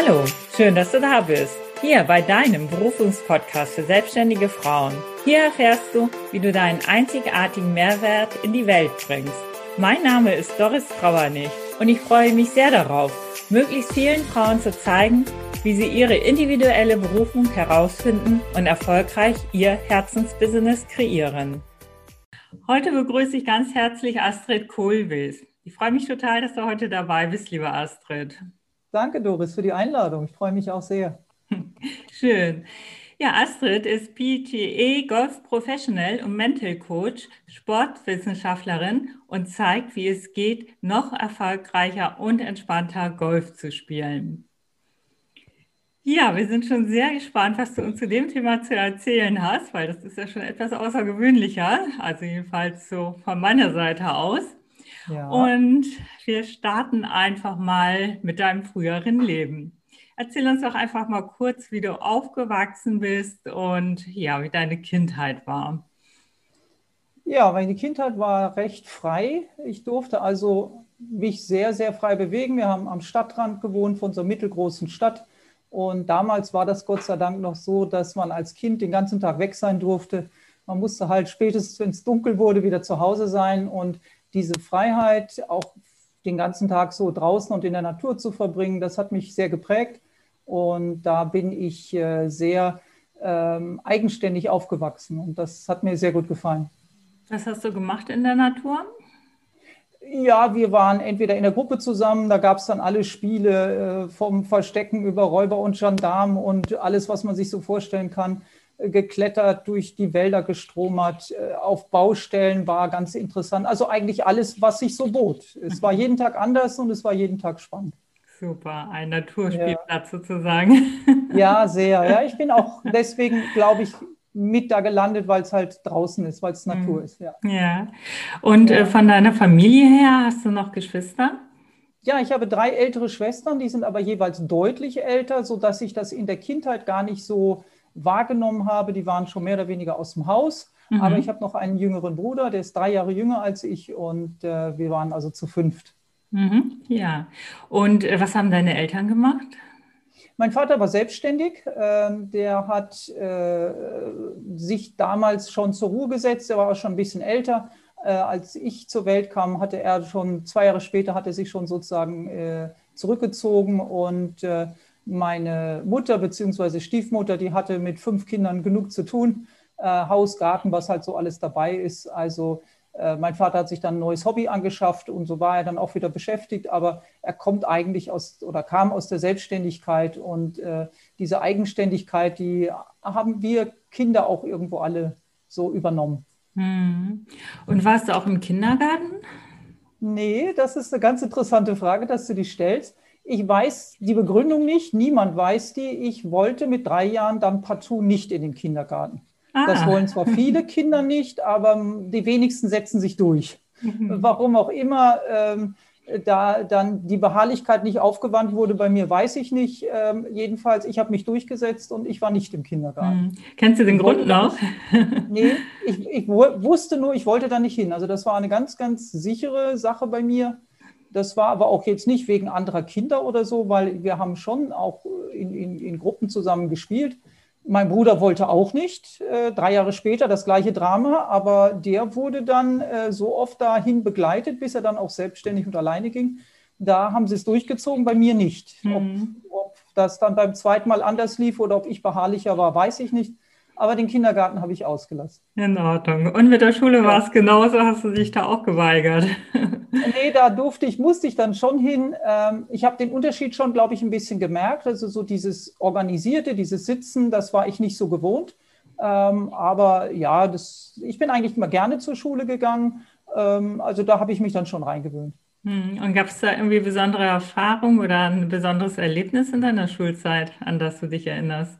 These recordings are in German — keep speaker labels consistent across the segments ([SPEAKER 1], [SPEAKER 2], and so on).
[SPEAKER 1] Hallo, schön, dass du da bist. Hier bei deinem Berufungspodcast für selbstständige Frauen. Hier erfährst du, wie du deinen einzigartigen Mehrwert in die Welt bringst. Mein Name ist Doris Trauernig und ich freue mich sehr darauf, möglichst vielen Frauen zu zeigen, wie sie ihre individuelle Berufung herausfinden und erfolgreich ihr Herzensbusiness kreieren. Heute begrüße ich ganz herzlich Astrid Kohlwies. Ich freue mich total, dass du heute dabei bist, liebe Astrid.
[SPEAKER 2] Danke, Doris, für die Einladung. Ich freue mich auch sehr.
[SPEAKER 1] Schön. Ja, Astrid ist PTA Golf Professional und Mental Coach, Sportwissenschaftlerin und zeigt, wie es geht, noch erfolgreicher und entspannter Golf zu spielen. Ja, wir sind schon sehr gespannt, was du uns zu dem Thema zu erzählen hast, weil das ist ja schon etwas außergewöhnlicher, also jedenfalls so von meiner Seite aus. Ja. Und wir starten einfach mal mit deinem früheren Leben. Erzähl uns doch einfach mal kurz, wie du aufgewachsen bist und ja, wie deine Kindheit war.
[SPEAKER 2] Ja, meine Kindheit war recht frei. Ich durfte also mich sehr, sehr frei bewegen. Wir haben am Stadtrand gewohnt von so einer mittelgroßen Stadt und damals war das Gott sei Dank noch so, dass man als Kind den ganzen Tag weg sein durfte. Man musste halt spätestens, wenn es dunkel wurde, wieder zu Hause sein. Und diese Freiheit, auch den ganzen Tag so draußen und in der Natur zu verbringen, das hat mich sehr geprägt. Und da bin ich äh, sehr ähm, eigenständig aufgewachsen. Und das hat mir sehr gut gefallen.
[SPEAKER 1] Was hast du gemacht in der Natur?
[SPEAKER 2] Ja, wir waren entweder in der Gruppe zusammen, da gab es dann alle Spiele äh, vom Verstecken über Räuber und Gendarmen und alles, was man sich so vorstellen kann, geklettert, durch die Wälder gestromert, äh, auf Baustellen war ganz interessant. Also eigentlich alles, was sich so bot. Es war jeden Tag anders und es war jeden Tag spannend.
[SPEAKER 1] Super, ein Naturspielplatz ja. sozusagen.
[SPEAKER 2] Ja, sehr. Ja, ich bin auch deswegen, glaube ich, mit da gelandet, weil es halt draußen ist, weil es mhm. Natur ist. Ja.
[SPEAKER 1] ja. Und äh, von deiner Familie her hast du noch Geschwister?
[SPEAKER 2] Ja, ich habe drei ältere Schwestern, die sind aber jeweils deutlich älter, sodass ich das in der Kindheit gar nicht so wahrgenommen habe. Die waren schon mehr oder weniger aus dem Haus. Mhm. Aber ich habe noch einen jüngeren Bruder, der ist drei Jahre jünger als ich und äh, wir waren also zu fünft.
[SPEAKER 1] Mhm. Ja. Und äh, was haben deine Eltern gemacht?
[SPEAKER 2] Mein Vater war selbstständig. Ähm, der hat äh, sich damals schon zur Ruhe gesetzt. Er war auch schon ein bisschen älter. Äh, als ich zur Welt kam, hatte er schon zwei Jahre später hat er sich schon sozusagen äh, zurückgezogen und meine Mutter bzw. Stiefmutter, die hatte mit fünf Kindern genug zu tun. Haus, Garten, was halt so alles dabei ist. Also äh, mein Vater hat sich dann ein neues Hobby angeschafft und so war er dann auch wieder beschäftigt, aber er kommt eigentlich aus oder kam aus der Selbstständigkeit und äh, diese Eigenständigkeit, die haben wir Kinder auch irgendwo alle so übernommen.
[SPEAKER 1] Hm. Und warst du auch im Kindergarten?
[SPEAKER 2] Nee, das ist eine ganz interessante Frage, dass du die stellst. Ich weiß die Begründung nicht, niemand weiß die. Ich wollte mit drei Jahren dann partout nicht in den Kindergarten. Ah. Das wollen zwar viele Kinder nicht, aber die wenigsten setzen sich durch. Mhm. Warum auch immer ähm, da dann die Beharrlichkeit nicht aufgewandt wurde, bei mir weiß ich nicht. Ähm, jedenfalls, ich habe mich durchgesetzt und ich war nicht im Kindergarten. Mhm.
[SPEAKER 1] Kennst du den ich Grund noch?
[SPEAKER 2] nee, ich, ich wusste nur, ich wollte da nicht hin. Also das war eine ganz, ganz sichere Sache bei mir. Das war aber auch jetzt nicht wegen anderer Kinder oder so, weil wir haben schon auch in, in, in Gruppen zusammen gespielt. Mein Bruder wollte auch nicht, äh, drei Jahre später das gleiche Drama, aber der wurde dann äh, so oft dahin begleitet, bis er dann auch selbstständig und alleine ging. Da haben sie es durchgezogen, bei mir nicht. Mhm. Ob, ob das dann beim zweiten Mal anders lief oder ob ich beharrlicher war, weiß ich nicht aber den Kindergarten habe ich ausgelassen.
[SPEAKER 1] In Ordnung. Und mit der Schule ja. war es genauso, hast du dich da auch geweigert?
[SPEAKER 2] nee, da durfte ich, musste ich dann schon hin. Ähm, ich habe den Unterschied schon, glaube ich, ein bisschen gemerkt. Also so dieses Organisierte, dieses Sitzen, das war ich nicht so gewohnt. Ähm, aber ja, das, ich bin eigentlich immer gerne zur Schule gegangen. Ähm, also da habe ich mich dann schon reingewöhnt.
[SPEAKER 1] Hm, und gab es da irgendwie besondere Erfahrungen oder ein besonderes Erlebnis in deiner Schulzeit, an das du dich erinnerst?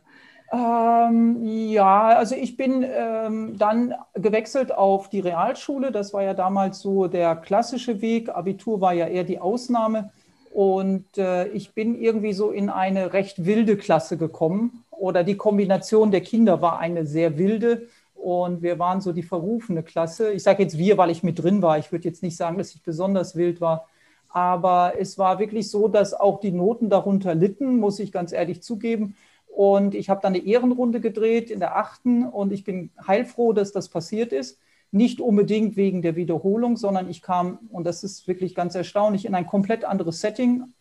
[SPEAKER 2] Ähm, ja, also ich bin ähm, dann gewechselt auf die Realschule. Das war ja damals so der klassische Weg. Abitur war ja eher die Ausnahme. Und äh, ich bin irgendwie so in eine recht wilde Klasse gekommen. Oder die Kombination der Kinder war eine sehr wilde. Und wir waren so die verrufene Klasse. Ich sage jetzt wir, weil ich mit drin war. Ich würde jetzt nicht sagen, dass ich besonders wild war. Aber es war wirklich so, dass auch die Noten darunter litten, muss ich ganz ehrlich zugeben. Und ich habe dann eine Ehrenrunde gedreht in der achten und ich bin heilfroh, dass das passiert ist. Nicht unbedingt wegen der Wiederholung, sondern ich kam, und das ist wirklich ganz erstaunlich, in ein komplett anderes Setting.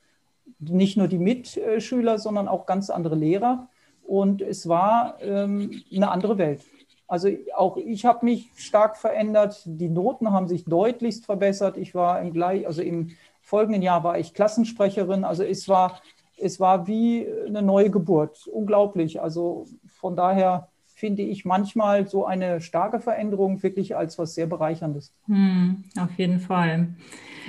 [SPEAKER 2] Nicht nur die Mitschüler, sondern auch ganz andere Lehrer. Und es war ähm, eine andere Welt. Also auch ich habe mich stark verändert. Die Noten haben sich deutlichst verbessert. Ich war im gleich, also im folgenden Jahr war ich Klassensprecherin. Also es war, es war wie eine neue Geburt. Unglaublich. Also von daher finde ich manchmal so eine starke Veränderung wirklich als was sehr Bereicherndes.
[SPEAKER 1] Hm, auf jeden Fall.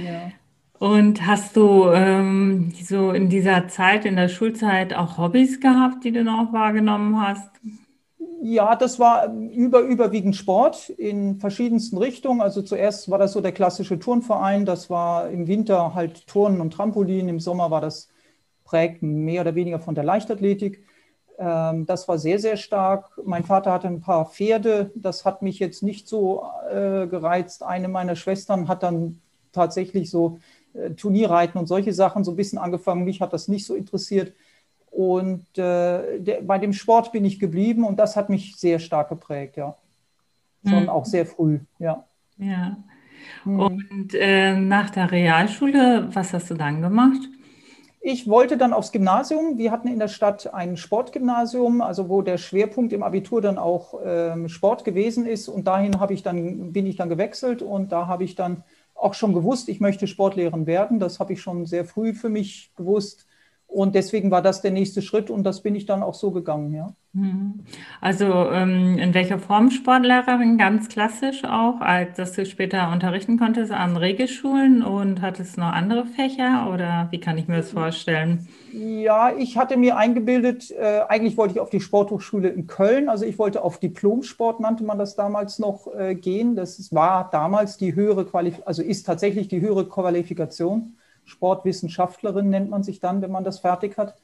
[SPEAKER 1] Ja. Und hast du ähm, so in dieser Zeit, in der Schulzeit auch Hobbys gehabt, die du noch wahrgenommen hast?
[SPEAKER 2] Ja, das war über, überwiegend Sport in verschiedensten Richtungen. Also zuerst war das so der klassische Turnverein. Das war im Winter halt Turnen und Trampolin. Im Sommer war das prägt mehr oder weniger von der Leichtathletik. Ähm, das war sehr, sehr stark. Mein Vater hatte ein paar Pferde. Das hat mich jetzt nicht so äh, gereizt. Eine meiner Schwestern hat dann tatsächlich so äh, Turnierreiten und solche Sachen so ein bisschen angefangen. Mich hat das nicht so interessiert. Und äh, der, bei dem Sport bin ich geblieben und das hat mich sehr stark geprägt, ja. Schon mhm. auch sehr früh, ja.
[SPEAKER 1] Ja. Mhm. Und äh, nach der Realschule, was hast du dann gemacht?
[SPEAKER 2] Ich wollte dann aufs Gymnasium. Wir hatten in der Stadt ein Sportgymnasium, also wo der Schwerpunkt im Abitur dann auch ähm, Sport gewesen ist. Und dahin habe ich dann, bin ich dann gewechselt und da habe ich dann auch schon gewusst, ich möchte Sportlehrerin werden. Das habe ich schon sehr früh für mich gewusst. Und deswegen war das der nächste Schritt und das bin ich dann auch so gegangen, ja.
[SPEAKER 1] Mhm. Also ähm, in welcher Form Sportlehrerin? Ganz klassisch auch, als dass du später unterrichten konntest an Regelschulen und hattest noch andere Fächer oder wie kann ich mir das vorstellen?
[SPEAKER 2] Ja, ich hatte mir eingebildet, äh, eigentlich wollte ich auf die Sporthochschule in Köln, also ich wollte auf Diplomsport, nannte man das damals noch, äh, gehen. Das war damals die höhere Qualifikation, also ist tatsächlich die höhere Qualifikation. Sportwissenschaftlerin nennt man sich dann, wenn man das fertig hat.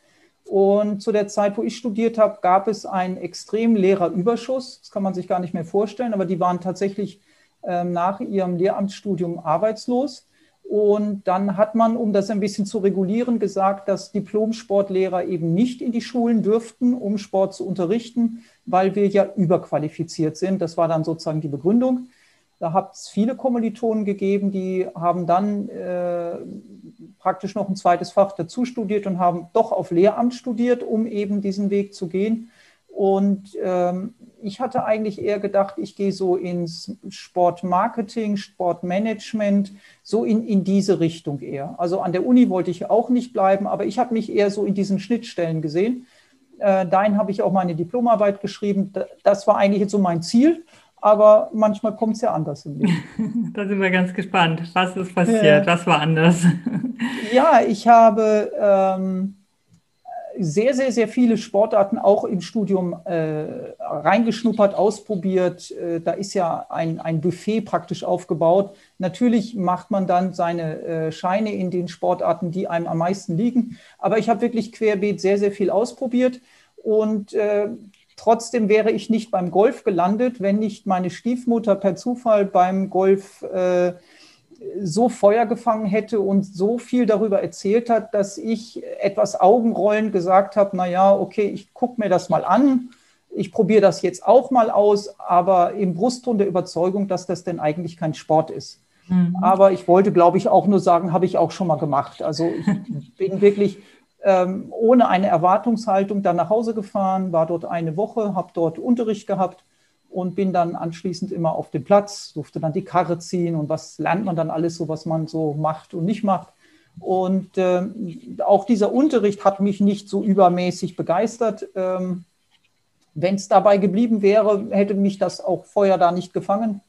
[SPEAKER 2] Und zu der Zeit, wo ich studiert habe, gab es einen extremen Lehrerüberschuss. Das kann man sich gar nicht mehr vorstellen, aber die waren tatsächlich ähm, nach ihrem Lehramtsstudium arbeitslos. Und dann hat man, um das ein bisschen zu regulieren, gesagt, dass Diplom-Sportlehrer eben nicht in die Schulen dürften, um Sport zu unterrichten, weil wir ja überqualifiziert sind. Das war dann sozusagen die Begründung. Da hat es viele Kommilitonen gegeben, die haben dann äh, praktisch noch ein zweites Fach dazu studiert und haben doch auf Lehramt studiert, um eben diesen Weg zu gehen. Und ähm, ich hatte eigentlich eher gedacht, ich gehe so ins Sportmarketing, Sportmanagement, so in, in diese Richtung eher. Also an der Uni wollte ich auch nicht bleiben, aber ich habe mich eher so in diesen Schnittstellen gesehen. Äh, dahin habe ich auch meine Diplomarbeit geschrieben. Das war eigentlich jetzt so mein Ziel aber manchmal kommt es ja anders im
[SPEAKER 1] Leben. da sind wir ganz gespannt. Was ist passiert? Äh, was war anders?
[SPEAKER 2] ja, ich habe ähm, sehr, sehr, sehr viele Sportarten auch im Studium äh, reingeschnuppert, ausprobiert. Äh, da ist ja ein, ein Buffet praktisch aufgebaut. Natürlich macht man dann seine äh, Scheine in den Sportarten, die einem am meisten liegen. Aber ich habe wirklich querbeet sehr, sehr viel ausprobiert. Und äh, Trotzdem wäre ich nicht beim Golf gelandet, wenn nicht meine Stiefmutter per Zufall beim Golf äh, so Feuer gefangen hätte und so viel darüber erzählt hat, dass ich etwas Augenrollend gesagt habe, naja, okay, ich gucke mir das mal an, ich probiere das jetzt auch mal aus, aber im Brustton der Überzeugung, dass das denn eigentlich kein Sport ist. Mhm. Aber ich wollte, glaube ich, auch nur sagen, habe ich auch schon mal gemacht. Also ich bin wirklich ähm, ohne eine Erwartungshaltung dann nach Hause gefahren, war dort eine Woche, habe dort Unterricht gehabt und bin dann anschließend immer auf den Platz, durfte dann die Karre ziehen und was lernt man dann alles so, was man so macht und nicht macht. Und äh, auch dieser Unterricht hat mich nicht so übermäßig begeistert. Ähm, Wenn es dabei geblieben wäre, hätte mich das auch vorher da nicht gefangen.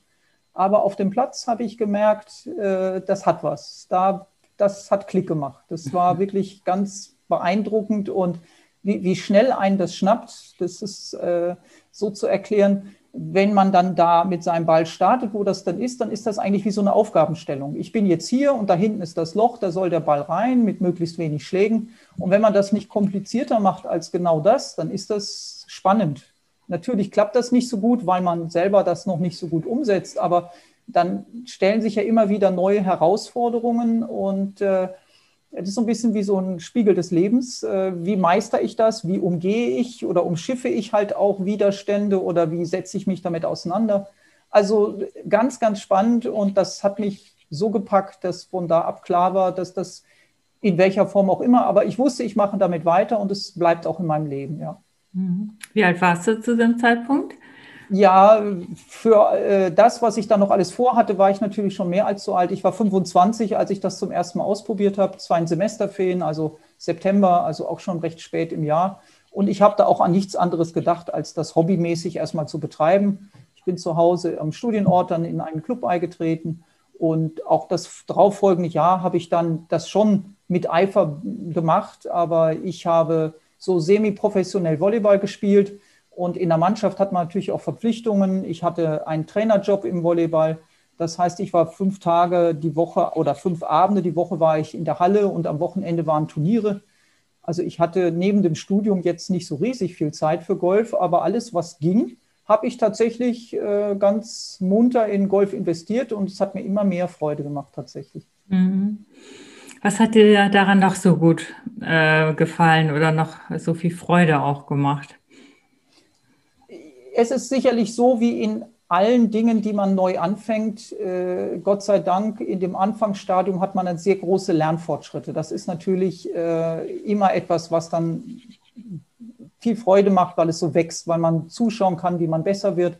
[SPEAKER 2] Aber auf dem Platz habe ich gemerkt, äh, das hat was. Da, das hat Klick gemacht. Das war wirklich ganz beeindruckend und wie, wie schnell einen das schnappt, das ist äh, so zu erklären. Wenn man dann da mit seinem Ball startet, wo das dann ist, dann ist das eigentlich wie so eine Aufgabenstellung. Ich bin jetzt hier und da hinten ist das Loch, da soll der Ball rein mit möglichst wenig Schlägen. Und wenn man das nicht komplizierter macht als genau das, dann ist das spannend. Natürlich klappt das nicht so gut, weil man selber das noch nicht so gut umsetzt, aber dann stellen sich ja immer wieder neue Herausforderungen und äh, das ist so ein bisschen wie so ein Spiegel des Lebens. Äh, wie meister ich das? Wie umgehe ich oder umschiffe ich halt auch Widerstände oder wie setze ich mich damit auseinander? Also ganz, ganz spannend und das hat mich so gepackt, dass von da ab klar war, dass das in welcher Form auch immer, aber ich wusste, ich mache damit weiter und es bleibt auch in meinem Leben, ja.
[SPEAKER 1] Mhm. Wie alt warst du zu dem Zeitpunkt?
[SPEAKER 2] Ja, für äh, das, was ich da noch alles vorhatte, war ich natürlich schon mehr als so alt. Ich war 25, als ich das zum ersten Mal ausprobiert habe. Ein Semesterferien, also September, also auch schon recht spät im Jahr. Und ich habe da auch an nichts anderes gedacht, als das hobbymäßig erstmal zu betreiben. Ich bin zu Hause am Studienort dann in einen Club eingetreten. Und auch das darauffolgende Jahr habe ich dann das schon mit Eifer gemacht. Aber ich habe so semi-professionell Volleyball gespielt und in der Mannschaft hat man natürlich auch Verpflichtungen. Ich hatte einen Trainerjob im Volleyball. Das heißt, ich war fünf Tage die Woche oder fünf Abende die Woche war ich in der Halle und am Wochenende waren Turniere. Also ich hatte neben dem Studium jetzt nicht so riesig viel Zeit für Golf, aber alles, was ging, habe ich tatsächlich äh, ganz munter in Golf investiert und es hat mir immer mehr Freude gemacht tatsächlich. Mhm.
[SPEAKER 1] Was hat dir daran noch so gut äh, gefallen oder noch so viel Freude auch gemacht?
[SPEAKER 2] Es ist sicherlich so wie in allen Dingen, die man neu anfängt. Äh, Gott sei Dank, in dem Anfangsstadium hat man dann sehr große Lernfortschritte. Das ist natürlich äh, immer etwas, was dann viel Freude macht, weil es so wächst, weil man zuschauen kann, wie man besser wird.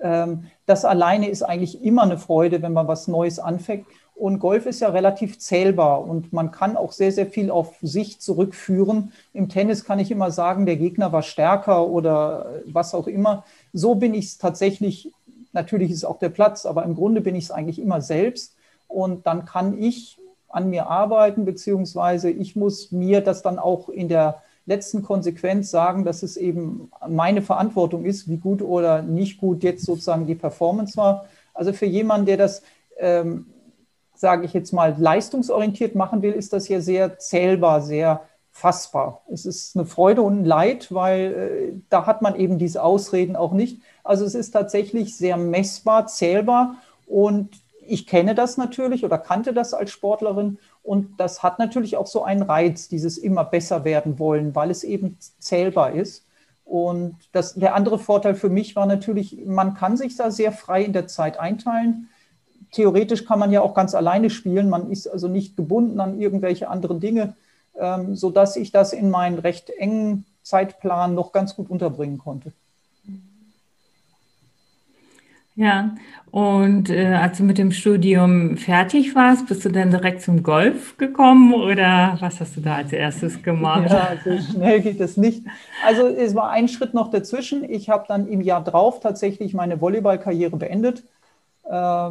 [SPEAKER 2] Ähm, das alleine ist eigentlich immer eine Freude, wenn man was Neues anfängt. Und Golf ist ja relativ zählbar und man kann auch sehr, sehr viel auf sich zurückführen. Im Tennis kann ich immer sagen, der Gegner war stärker oder was auch immer. So bin ich es tatsächlich, natürlich ist auch der Platz, aber im Grunde bin ich es eigentlich immer selbst. Und dann kann ich an mir arbeiten, beziehungsweise ich muss mir das dann auch in der letzten Konsequenz sagen, dass es eben meine Verantwortung ist, wie gut oder nicht gut jetzt sozusagen die Performance war. Also für jemanden, der das ähm, sage ich jetzt mal, leistungsorientiert machen will, ist das hier sehr zählbar, sehr fassbar. Es ist eine Freude und ein Leid, weil äh, da hat man eben diese Ausreden auch nicht. Also es ist tatsächlich sehr messbar, zählbar und ich kenne das natürlich oder kannte das als Sportlerin und das hat natürlich auch so einen Reiz, dieses immer besser werden wollen, weil es eben zählbar ist. Und das, der andere Vorteil für mich war natürlich, man kann sich da sehr frei in der Zeit einteilen theoretisch kann man ja auch ganz alleine spielen. Man ist also nicht gebunden an irgendwelche anderen Dinge, ähm, sodass ich das in meinen recht engen Zeitplan noch ganz gut unterbringen konnte.
[SPEAKER 1] Ja, und äh, als du mit dem Studium fertig warst, bist du dann direkt zum Golf gekommen oder was hast du da als erstes gemacht?
[SPEAKER 2] Ja, so schnell geht es nicht. Also es war ein Schritt noch dazwischen. Ich habe dann im Jahr drauf tatsächlich meine Volleyballkarriere beendet. Äh,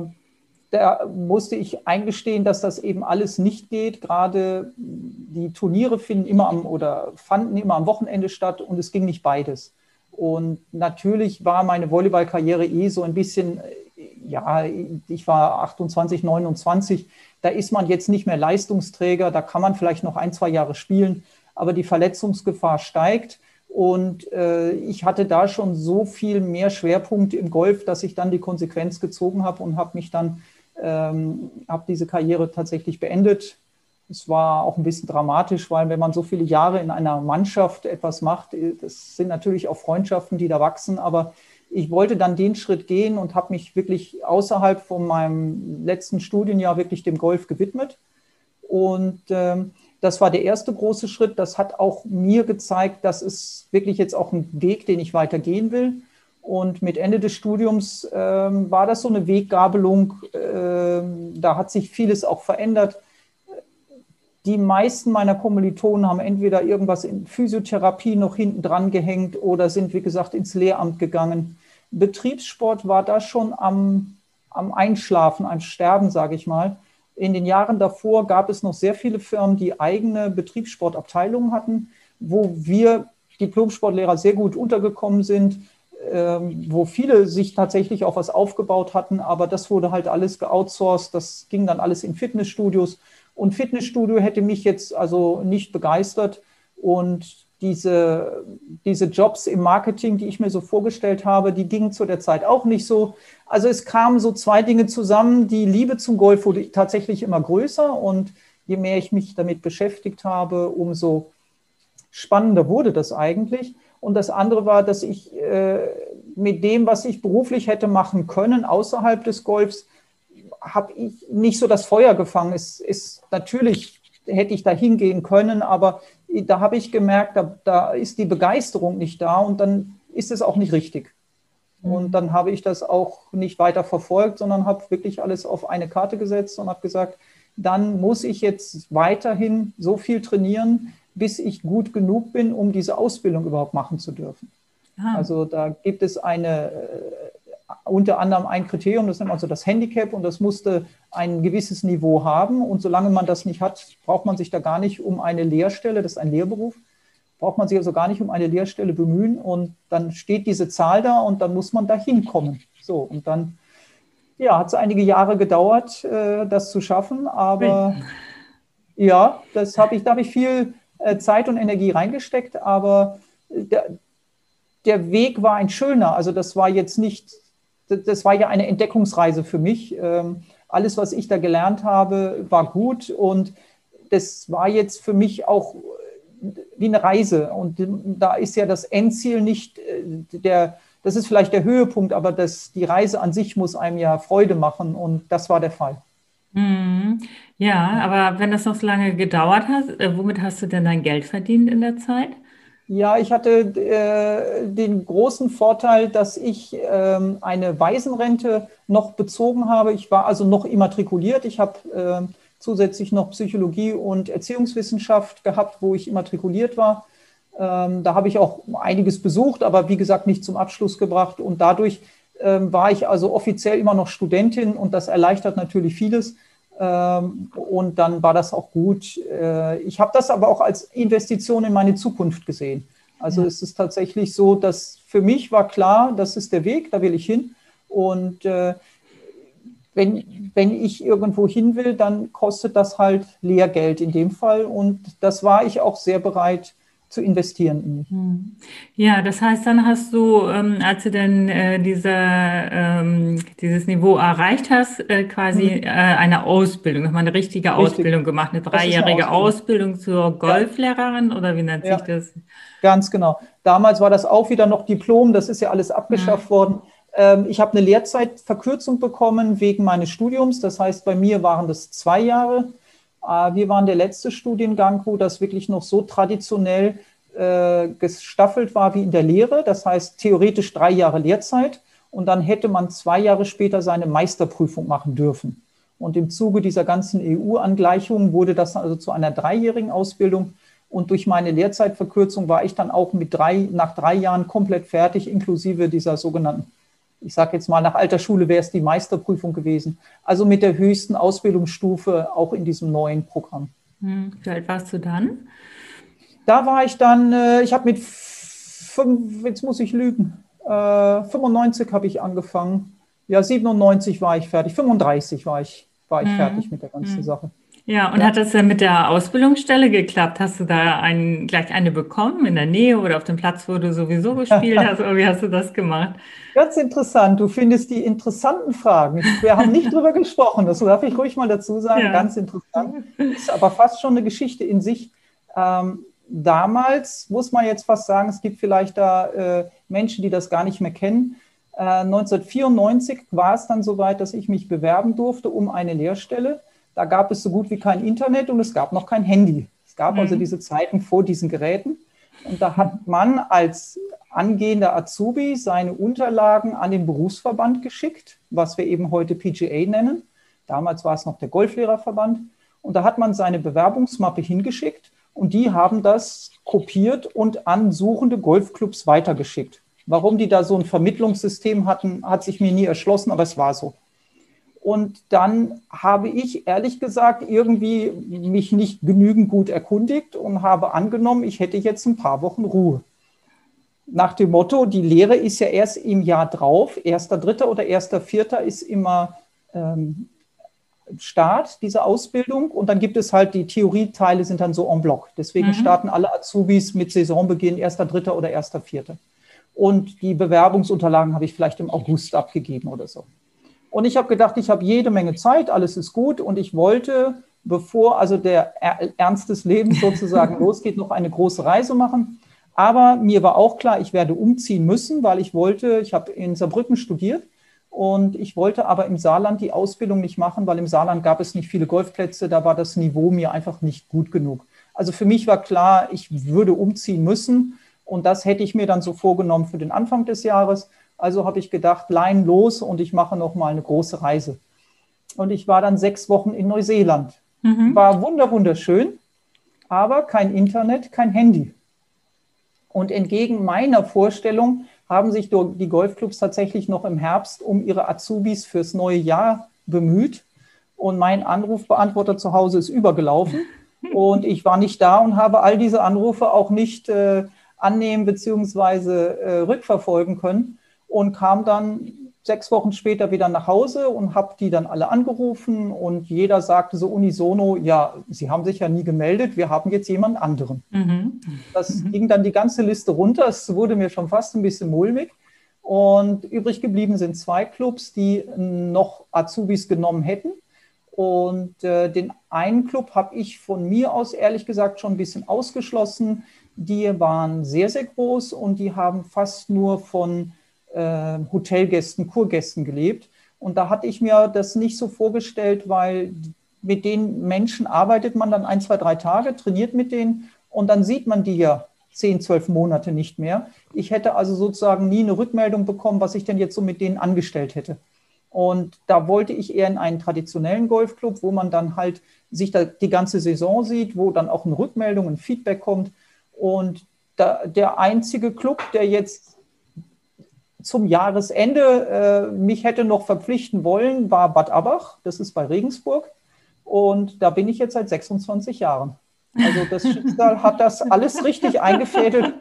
[SPEAKER 2] da musste ich eingestehen, dass das eben alles nicht geht. Gerade die Turniere finden immer am oder fanden immer am Wochenende statt und es ging nicht beides. Und natürlich war meine Volleyballkarriere eh so ein bisschen, ja, ich war 28, 29, da ist man jetzt nicht mehr Leistungsträger, da kann man vielleicht noch ein, zwei Jahre spielen, aber die Verletzungsgefahr steigt. Und äh, ich hatte da schon so viel mehr Schwerpunkte im Golf, dass ich dann die Konsequenz gezogen habe und habe mich dann ähm, habe diese Karriere tatsächlich beendet. Es war auch ein bisschen dramatisch, weil wenn man so viele Jahre in einer Mannschaft etwas macht, das sind natürlich auch Freundschaften, die da wachsen, aber ich wollte dann den Schritt gehen und habe mich wirklich außerhalb von meinem letzten Studienjahr wirklich dem Golf gewidmet. Und ähm, das war der erste große Schritt. Das hat auch mir gezeigt, dass es wirklich jetzt auch ein Weg, den ich weitergehen will. Und mit Ende des Studiums ähm, war das so eine Weggabelung. Ähm, da hat sich vieles auch verändert. Die meisten meiner Kommilitonen haben entweder irgendwas in Physiotherapie noch hinten dran gehängt oder sind, wie gesagt, ins Lehramt gegangen. Betriebssport war da schon am, am Einschlafen, am Sterben, sage ich mal. In den Jahren davor gab es noch sehr viele Firmen, die eigene Betriebssportabteilungen hatten, wo wir Diplomsportlehrer sehr gut untergekommen sind wo viele sich tatsächlich auch was aufgebaut hatten, aber das wurde halt alles geoutsourced, das ging dann alles in Fitnessstudios und Fitnessstudio hätte mich jetzt also nicht begeistert und diese, diese Jobs im Marketing, die ich mir so vorgestellt habe, die gingen zu der Zeit auch nicht so. Also es kamen so zwei Dinge zusammen. Die Liebe zum Golf wurde tatsächlich immer größer und je mehr ich mich damit beschäftigt habe, umso spannender wurde das eigentlich. Und das andere war, dass ich äh, mit dem, was ich beruflich hätte machen können außerhalb des Golfs, habe ich nicht so das Feuer gefangen. Es ist natürlich hätte ich da hingehen können, aber da habe ich gemerkt, da, da ist die Begeisterung nicht da und dann ist es auch nicht richtig. Mhm. Und dann habe ich das auch nicht weiter verfolgt, sondern habe wirklich alles auf eine Karte gesetzt und habe gesagt, dann muss ich jetzt weiterhin so viel trainieren, bis ich gut genug bin, um diese Ausbildung überhaupt machen zu dürfen. Ah. Also da gibt es eine, äh, unter anderem ein Kriterium, das nennt man so das Handicap und das musste ein gewisses Niveau haben. Und solange man das nicht hat, braucht man sich da gar nicht um eine Lehrstelle, das ist ein Lehrberuf, braucht man sich also gar nicht um eine Lehrstelle bemühen. Und dann steht diese Zahl da und dann muss man da hinkommen. So, und dann ja, hat es einige Jahre gedauert, äh, das zu schaffen, aber ja, das habe ich, da habe ich viel Zeit und Energie reingesteckt, aber der, der Weg war ein schöner. Also das war jetzt nicht, das war ja eine Entdeckungsreise für mich. Ähm, alles, was ich da gelernt habe, war gut und das war jetzt für mich auch wie eine Reise. Und da ist ja das Endziel nicht äh, der, das ist vielleicht der Höhepunkt, aber das, die Reise an sich muss einem ja Freude machen und das war der Fall.
[SPEAKER 1] Ja, aber wenn das noch so lange gedauert hat, äh, womit hast du denn dein Geld verdient in der Zeit?
[SPEAKER 2] Ja, ich hatte äh, den großen Vorteil, dass ich ähm, eine Waisenrente noch bezogen habe. Ich war also noch immatrikuliert. Ich habe äh, zusätzlich noch Psychologie und Erziehungswissenschaft gehabt, wo ich immatrikuliert war. Ähm, da habe ich auch einiges besucht, aber wie gesagt nicht zum Abschluss gebracht. Und dadurch ähm, war ich also offiziell immer noch Studentin und das erleichtert natürlich vieles. Ähm, und dann war das auch gut. Äh, ich habe das aber auch als Investition in meine Zukunft gesehen. Also ja. es ist tatsächlich so, dass für mich war klar, das ist der Weg, da will ich hin. Und äh, wenn, wenn ich irgendwo hin will, dann kostet das halt Lehrgeld in dem Fall. Und das war ich auch sehr bereit zu investieren in mich. Hm.
[SPEAKER 1] Ja, das heißt, dann hast du, ähm, als du denn äh, diese, ähm, dieses Niveau erreicht hast, äh, quasi mhm. äh, eine Ausbildung, nochmal eine richtige Richtig. Ausbildung gemacht, eine dreijährige eine Ausbildung. Ausbildung. zur Golflehrerin ja. oder wie nennt ja. sich das?
[SPEAKER 2] Ganz genau. Damals war das auch wieder noch Diplom, das ist ja alles abgeschafft ja. worden. Ähm, ich habe eine Lehrzeitverkürzung bekommen wegen meines Studiums. Das heißt, bei mir waren das zwei Jahre. Äh, wir waren der letzte Studiengang, wo das wirklich noch so traditionell äh, gestaffelt war wie in der Lehre. Das heißt, theoretisch drei Jahre Lehrzeit. Und dann hätte man zwei Jahre später seine Meisterprüfung machen dürfen. Und im Zuge dieser ganzen EU-Angleichungen wurde das also zu einer dreijährigen Ausbildung. Und durch meine Lehrzeitverkürzung war ich dann auch mit drei, nach drei Jahren komplett fertig, inklusive dieser sogenannten ich sage jetzt mal, nach alter Schule wäre es die Meisterprüfung gewesen. Also mit der höchsten Ausbildungsstufe auch in diesem neuen Programm.
[SPEAKER 1] Hm, wie alt warst du dann?
[SPEAKER 2] Da war ich dann, äh, ich habe mit, fünf, jetzt muss ich lügen, äh, 95 habe ich angefangen. Ja, 97 war ich fertig, 35 war ich, war ich hm. fertig mit der ganzen hm. Sache.
[SPEAKER 1] Ja, und ja. hat das dann mit der Ausbildungsstelle geklappt? Hast du da ein, gleich eine bekommen in der Nähe oder auf dem Platz, wo du sowieso gespielt hast? Oder wie hast du das gemacht?
[SPEAKER 2] Ganz interessant. Du findest die interessanten Fragen. Wir haben nicht drüber gesprochen. Das darf ich ruhig mal dazu sagen. Ja. Ganz interessant. Ist aber fast schon eine Geschichte in sich. Ähm, damals muss man jetzt fast sagen, es gibt vielleicht da äh, Menschen, die das gar nicht mehr kennen. Äh, 1994 war es dann soweit, dass ich mich bewerben durfte um eine Lehrstelle. Da gab es so gut wie kein Internet und es gab noch kein Handy. Es gab also mhm. also diese Zeiten vor diesen Geräten. Und da hat man als angehender Azubi seine Unterlagen an den Berufsverband geschickt, was wir eben heute PGA nennen. Damals war es noch der Golflehrerverband. Und da hat man seine Bewerbungsmappe hingeschickt und die haben das kopiert und an suchende Golfclubs weitergeschickt. Warum die da so ein Vermittlungssystem hatten, hat sich mir nie erschlossen, aber es war so. Und dann habe ich ehrlich gesagt irgendwie mich nicht genügend gut erkundigt und habe angenommen, ich hätte jetzt ein paar Wochen Ruhe. Nach dem Motto, die Lehre ist ja erst im Jahr drauf, erster, dritter oder erster, vierter ist immer ähm, Start dieser Ausbildung und dann gibt es halt die Theorieteile sind dann so en bloc. Deswegen mhm. starten alle Azubis mit Saisonbeginn 1.3. oder 1.4. Und die Bewerbungsunterlagen habe ich vielleicht im August abgegeben oder so. Und ich habe gedacht, ich habe jede Menge Zeit, alles ist gut und ich wollte, bevor also der Ernst des Lebens sozusagen losgeht, noch eine große Reise machen. Aber mir war auch klar, ich werde umziehen müssen, weil ich wollte, ich habe in Saarbrücken studiert und ich wollte aber im Saarland die Ausbildung nicht machen, weil im Saarland gab es nicht viele Golfplätze, da war das Niveau mir einfach nicht gut genug. Also für mich war klar, ich würde umziehen müssen und das hätte ich mir dann so vorgenommen für den Anfang des Jahres. Also habe ich gedacht, Lein los und ich mache noch mal eine große Reise. Und ich war dann sechs Wochen in Neuseeland. Mhm. War wunder wunderschön, aber kein Internet, kein Handy. Und entgegen meiner Vorstellung haben sich die Golfclubs tatsächlich noch im Herbst um ihre Azubis fürs neue Jahr bemüht. Und mein Anrufbeantworter zu Hause ist übergelaufen. Und ich war nicht da und habe all diese Anrufe auch nicht äh, annehmen bzw. Äh, rückverfolgen können. Und kam dann sechs Wochen später wieder nach Hause und habe die dann alle angerufen und jeder sagte so unisono, ja, Sie haben sich ja nie gemeldet, wir haben jetzt jemand anderen. Mhm. Das mhm. ging dann die ganze Liste runter, es wurde mir schon fast ein bisschen mulmig. Und übrig geblieben sind zwei Clubs, die noch Azubis genommen hätten. Und äh, den einen Club habe ich von mir aus ehrlich gesagt schon ein bisschen ausgeschlossen. Die waren sehr, sehr groß und die haben fast nur von äh, Hotelgästen, Kurgästen gelebt. Und da hatte ich mir das nicht so vorgestellt, weil mit den Menschen arbeitet man dann ein, zwei, drei Tage, trainiert mit denen und dann sieht man die ja zehn, zwölf Monate nicht mehr. Ich hätte also sozusagen nie eine Rückmeldung bekommen, was ich denn jetzt so mit denen angestellt hätte. Und da wollte ich eher in einen traditionellen Golfclub, wo man dann halt sich da die ganze Saison sieht, wo dann auch eine Rückmeldung, ein Feedback kommt. Und da, der einzige Club, der jetzt zum Jahresende äh, mich hätte noch verpflichten wollen, war Bad Abach, das ist bei Regensburg. Und da bin ich jetzt seit 26 Jahren. Also das Schicksal hat das alles richtig eingefädelt.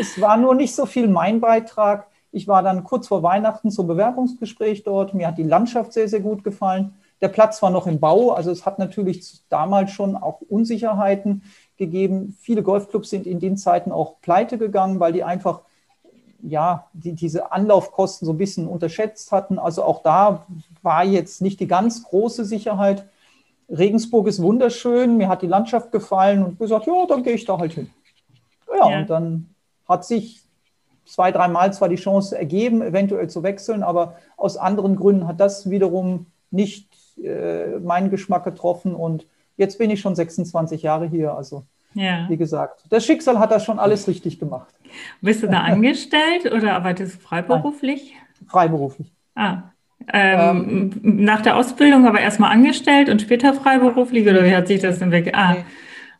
[SPEAKER 2] Es war nur nicht so viel mein Beitrag. Ich war dann kurz vor Weihnachten zum Bewerbungsgespräch dort. Mir hat die Landschaft sehr, sehr gut gefallen. Der Platz war noch im Bau, also es hat natürlich damals schon auch Unsicherheiten gegeben. Viele Golfclubs sind in den Zeiten auch pleite gegangen, weil die einfach ja, die diese Anlaufkosten so ein bisschen unterschätzt hatten. Also auch da war jetzt nicht die ganz große Sicherheit. Regensburg ist wunderschön, mir hat die Landschaft gefallen und gesagt, ja, dann gehe ich da halt hin. Ja, ja. und dann hat sich zwei, dreimal zwar die Chance ergeben, eventuell zu wechseln, aber aus anderen Gründen hat das wiederum nicht äh, meinen Geschmack getroffen und jetzt bin ich schon 26 Jahre hier. Also ja. wie gesagt, das Schicksal hat das schon alles richtig gemacht.
[SPEAKER 1] Bist du da angestellt oder arbeitest du freiberuflich?
[SPEAKER 2] Nein, freiberuflich.
[SPEAKER 1] Ah. Ähm, ähm, nach der Ausbildung aber erstmal angestellt und später freiberuflich oder wie hat sich das denn weg? Ah.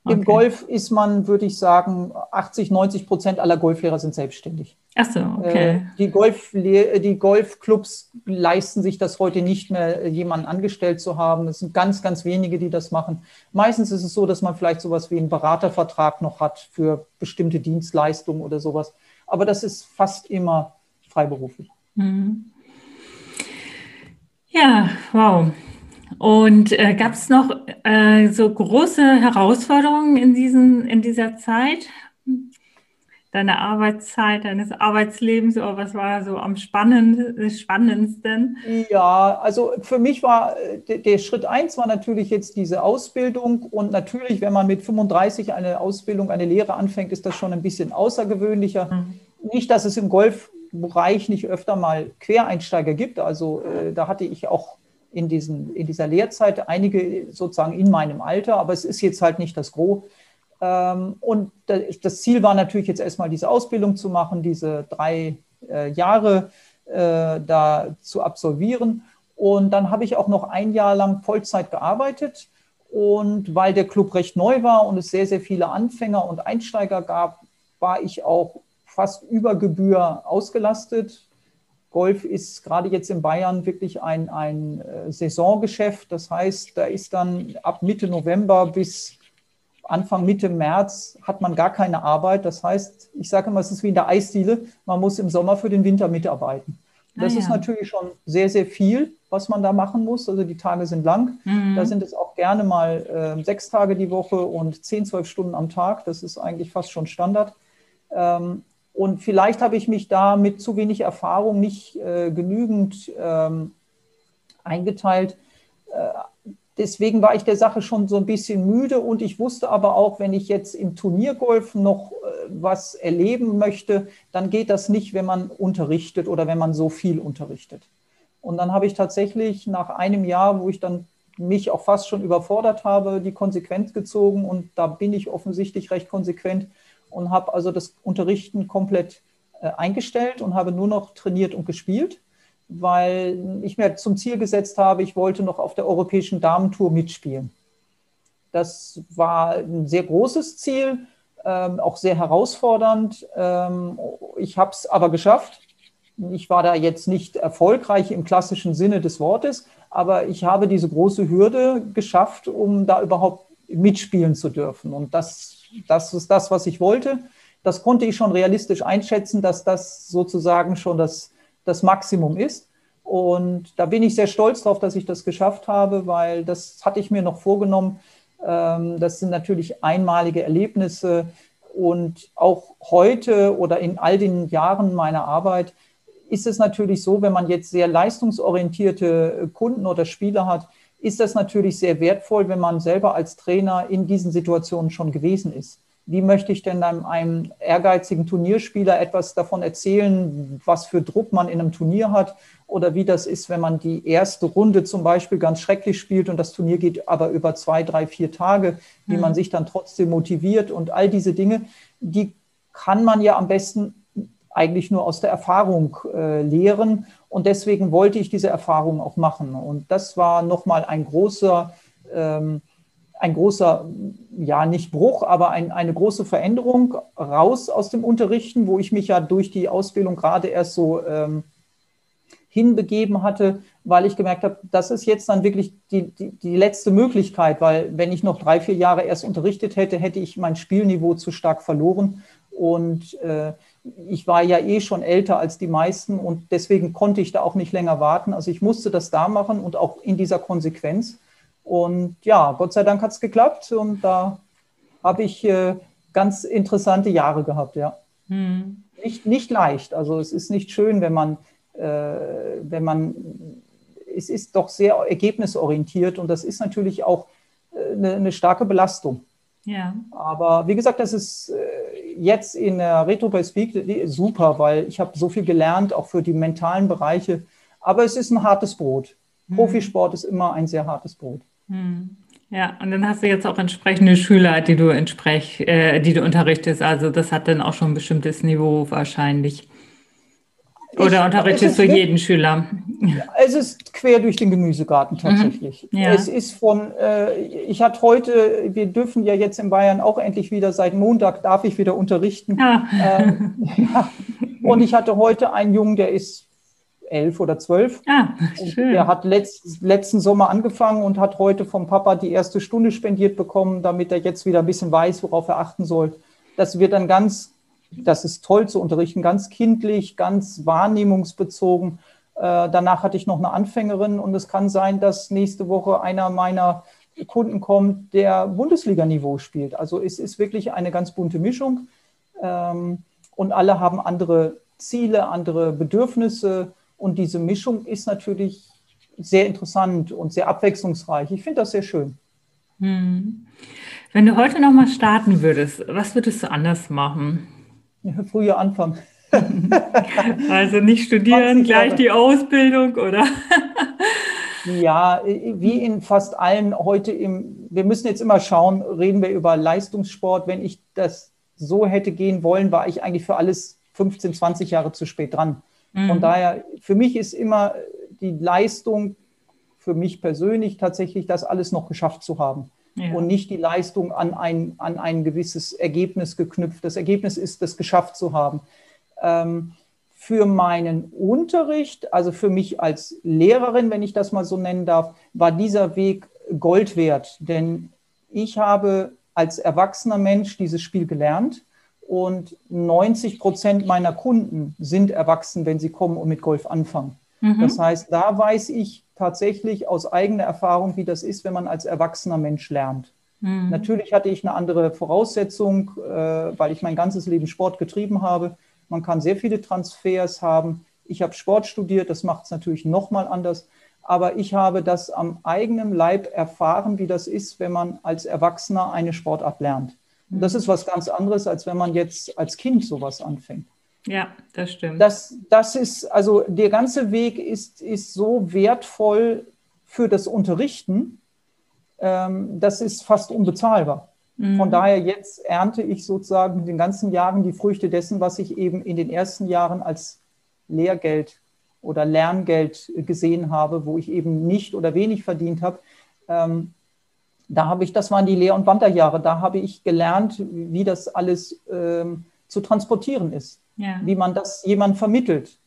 [SPEAKER 2] Okay. Im Golf ist man, würde ich sagen, 80, 90 Prozent aller Golflehrer sind selbstständig.
[SPEAKER 1] Ach so, okay. Äh,
[SPEAKER 2] die, Golf, die Golfclubs leisten sich das heute nicht mehr, jemanden angestellt zu haben. Es sind ganz, ganz wenige, die das machen. Meistens ist es so, dass man vielleicht sowas wie einen Beratervertrag noch hat für bestimmte Dienstleistungen oder sowas. Aber das ist fast immer freiberuflich. Mhm.
[SPEAKER 1] Ja, wow. Und äh, gab es noch äh, so große Herausforderungen in, diesen, in dieser Zeit? Deine Arbeitszeit, deines Arbeitslebens, oder was war so am spannend, spannendsten?
[SPEAKER 2] Ja, also für mich war der, der Schritt eins war natürlich jetzt diese Ausbildung. Und natürlich, wenn man mit 35 eine Ausbildung, eine Lehre anfängt, ist das schon ein bisschen außergewöhnlicher. Mhm. Nicht, dass es im Golfbereich nicht öfter mal Quereinsteiger gibt. Also äh, da hatte ich auch in, diesen, in dieser Lehrzeit, einige sozusagen in meinem Alter, aber es ist jetzt halt nicht das Gros. Ähm, und das Ziel war natürlich jetzt erstmal diese Ausbildung zu machen, diese drei äh, Jahre äh, da zu absolvieren. Und dann habe ich auch noch ein Jahr lang Vollzeit gearbeitet. Und weil der Club recht neu war und es sehr, sehr viele Anfänger und Einsteiger gab, war ich auch fast über Gebühr ausgelastet. Golf ist gerade jetzt in Bayern wirklich ein, ein äh, Saisongeschäft. Das heißt, da ist dann ab Mitte November bis Anfang, Mitte März hat man gar keine Arbeit. Das heißt, ich sage immer, es ist wie in der Eisdiele. Man muss im Sommer für den Winter mitarbeiten. Das ah, ja. ist natürlich schon sehr, sehr viel, was man da machen muss. Also die Tage sind lang. Mhm. Da sind es auch gerne mal äh, sechs Tage die Woche und zehn, zwölf Stunden am Tag. Das ist eigentlich fast schon Standard. Ähm, und vielleicht habe ich mich da mit zu wenig Erfahrung nicht äh, genügend ähm, eingeteilt. Äh, deswegen war ich der Sache schon so ein bisschen müde und ich wusste aber auch, wenn ich jetzt im Turniergolf noch äh, was erleben möchte, dann geht das nicht, wenn man unterrichtet oder wenn man so viel unterrichtet. Und dann habe ich tatsächlich nach einem Jahr, wo ich dann mich auch fast schon überfordert habe, die Konsequenz gezogen und da bin ich offensichtlich recht konsequent und habe also das Unterrichten komplett äh, eingestellt und habe nur noch trainiert und gespielt, weil ich mir zum Ziel gesetzt habe, ich wollte noch auf der europäischen Damentour mitspielen. Das war ein sehr großes Ziel, ähm, auch sehr herausfordernd. Ähm, ich habe es aber geschafft. Ich war da jetzt nicht erfolgreich im klassischen Sinne des Wortes, aber ich habe diese große Hürde geschafft, um da überhaupt mitspielen zu dürfen. Und das das ist das, was ich wollte. Das konnte ich schon realistisch einschätzen, dass das sozusagen schon das, das Maximum ist. Und da bin ich sehr stolz drauf, dass ich das geschafft habe, weil das hatte ich mir noch vorgenommen. Ähm, das sind natürlich einmalige Erlebnisse. Und auch heute oder in all den Jahren meiner Arbeit ist es natürlich so, wenn man jetzt sehr leistungsorientierte Kunden oder Spieler hat, ist das natürlich sehr wertvoll, wenn man selber als Trainer in diesen Situationen schon gewesen ist. Wie möchte ich denn einem, einem, ehrgeizigen Turnierspieler etwas davon erzählen, was für Druck man in einem Turnier hat oder wie das ist, wenn man die erste Runde zum Beispiel ganz schrecklich spielt und das Turnier geht aber über zwei, drei, vier Tage, wie mhm. man sich dann trotzdem motiviert und all diese Dinge, die kann man ja am besten eigentlich nur aus der Erfahrung äh, lehren. Und deswegen wollte ich diese Erfahrung auch machen. Und das war nochmal ein großer, ähm, ein großer, ja nicht Bruch, aber ein, eine große Veränderung raus aus dem Unterrichten, wo ich mich ja durch die Ausbildung gerade erst so ähm, hinbegeben hatte, weil ich gemerkt habe, das ist jetzt dann wirklich die, die, die, letzte Möglichkeit, weil wenn ich noch drei, vier Jahre erst unterrichtet hätte, hätte ich mein Spielniveau zu stark verloren. Und äh, ich war ja eh schon älter als die meisten und deswegen konnte ich da auch nicht länger warten. Also ich musste das da machen und auch in dieser Konsequenz. Und ja, Gott sei Dank hat es geklappt und da habe ich äh, ganz interessante Jahre gehabt, ja. Hm. Nicht, nicht leicht. Also es ist nicht schön, wenn man, äh, wenn man, es ist doch sehr ergebnisorientiert und das ist natürlich auch äh, eine, eine starke Belastung. Ja. Aber wie gesagt, das ist äh, jetzt in der Retro Speak super, weil ich habe so viel gelernt, auch für die mentalen Bereiche. Aber es ist ein hartes Brot. Mhm. Profisport ist immer ein sehr hartes Brot.
[SPEAKER 1] Mhm. Ja, und dann hast du jetzt auch entsprechende Schüler, die du entsprech, äh, die du unterrichtest. Also das hat dann auch schon ein bestimmtes Niveau wahrscheinlich. Oder ich, unterrichtest du jeden Schüler?
[SPEAKER 2] Es ist quer durch den Gemüsegarten tatsächlich. Mhm, ja. Es ist von, äh, ich hatte heute, wir dürfen ja jetzt in Bayern auch endlich wieder, seit Montag darf ich wieder unterrichten. Ah. Ähm, ja. Und ich hatte heute einen Jungen, der ist elf oder zwölf. Ah, schön. Der hat letzt, letzten Sommer angefangen und hat heute vom Papa die erste Stunde spendiert bekommen, damit er jetzt wieder ein bisschen weiß, worauf er achten soll. Das wird dann ganz das ist toll zu unterrichten, ganz kindlich, ganz wahrnehmungsbezogen. Äh, danach hatte ich noch eine Anfängerin und es kann sein, dass nächste Woche einer meiner Kunden kommt, der Bundesliga-Niveau spielt. Also es ist wirklich eine ganz bunte Mischung ähm, und alle haben andere Ziele, andere Bedürfnisse und diese Mischung ist natürlich sehr interessant und sehr abwechslungsreich. Ich finde das sehr schön.
[SPEAKER 1] Hm. Wenn du heute nochmal starten würdest, was würdest du anders machen?
[SPEAKER 2] früher anfangen.
[SPEAKER 1] Also nicht studieren, gleich die Ausbildung, oder?
[SPEAKER 2] Ja, wie in fast allen heute im, wir müssen jetzt immer schauen, reden wir über Leistungssport. Wenn ich das so hätte gehen wollen, war ich eigentlich für alles 15, 20 Jahre zu spät dran. Mhm. Von daher, für mich ist immer die Leistung, für mich persönlich tatsächlich, das alles noch geschafft zu haben ja. und nicht die Leistung an ein, an ein gewisses Ergebnis geknüpft. Das Ergebnis ist, das geschafft zu haben. Ähm, für meinen Unterricht, also für mich als Lehrerin, wenn ich das mal so nennen darf, war dieser Weg Gold wert, denn ich habe als erwachsener Mensch dieses Spiel gelernt und 90 Prozent meiner Kunden sind erwachsen, wenn sie kommen und mit Golf anfangen. Mhm. Das heißt, da weiß ich, tatsächlich aus eigener Erfahrung, wie das ist, wenn man als erwachsener Mensch lernt. Mhm. Natürlich hatte ich eine andere Voraussetzung, äh, weil ich mein ganzes Leben Sport getrieben habe. Man kann sehr viele Transfers haben. Ich habe Sport studiert, das macht es natürlich nochmal anders. Aber ich habe das am eigenen Leib erfahren, wie das ist, wenn man als Erwachsener eine Sportart lernt. Und das mhm. ist was ganz anderes, als wenn man jetzt als Kind sowas anfängt.
[SPEAKER 1] Ja, das stimmt.
[SPEAKER 2] Das, das ist, also der ganze Weg ist, ist so wertvoll für das Unterrichten, ähm, das ist fast unbezahlbar. Mhm. Von daher jetzt ernte ich sozusagen in den ganzen Jahren die Früchte dessen, was ich eben in den ersten Jahren als Lehrgeld oder Lerngeld gesehen habe, wo ich eben nicht oder wenig verdient habe. Ähm, da habe ich, das waren die Lehr- und Wanderjahre, da habe ich gelernt, wie das alles ähm, zu transportieren ist, ja. wie man das jemand vermittelt.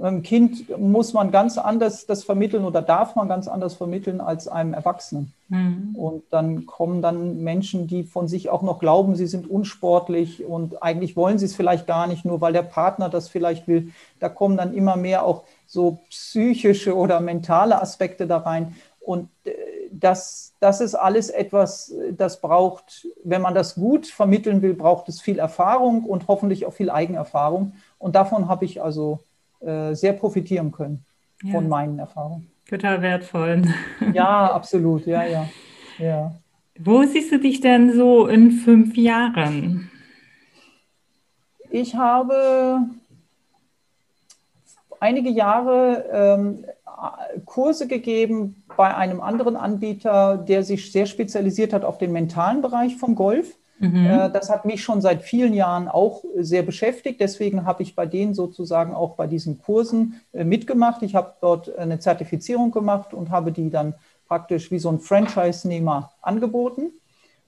[SPEAKER 2] Einem Kind muss man ganz anders das vermitteln oder darf man ganz anders vermitteln als einem Erwachsenen. Mhm. Und dann kommen dann Menschen, die von sich auch noch glauben, sie sind unsportlich und eigentlich wollen sie es vielleicht gar nicht, nur weil der Partner das vielleicht will. Da kommen dann immer mehr auch so psychische oder mentale Aspekte da rein. Und äh, das, das ist alles etwas, das braucht, wenn man das gut vermitteln will, braucht es viel Erfahrung und hoffentlich auch viel Eigenerfahrung. Und davon habe ich also äh, sehr profitieren können ja. von meinen Erfahrungen.
[SPEAKER 1] Total wertvoll.
[SPEAKER 2] Ja, absolut, ja, ja, ja.
[SPEAKER 1] Wo siehst du dich denn so in fünf Jahren?
[SPEAKER 2] Ich habe einige Jahre ähm, Kurse gegeben bei einem anderen Anbieter, der sich sehr spezialisiert hat auf den mentalen Bereich vom Golf. Mhm. Äh, das hat mich schon seit vielen Jahren auch sehr beschäftigt. Deswegen habe ich bei denen sozusagen auch bei diesen Kursen äh, mitgemacht. Ich habe dort eine Zertifizierung gemacht und habe die dann praktisch wie so ein Franchise-Nehmer angeboten.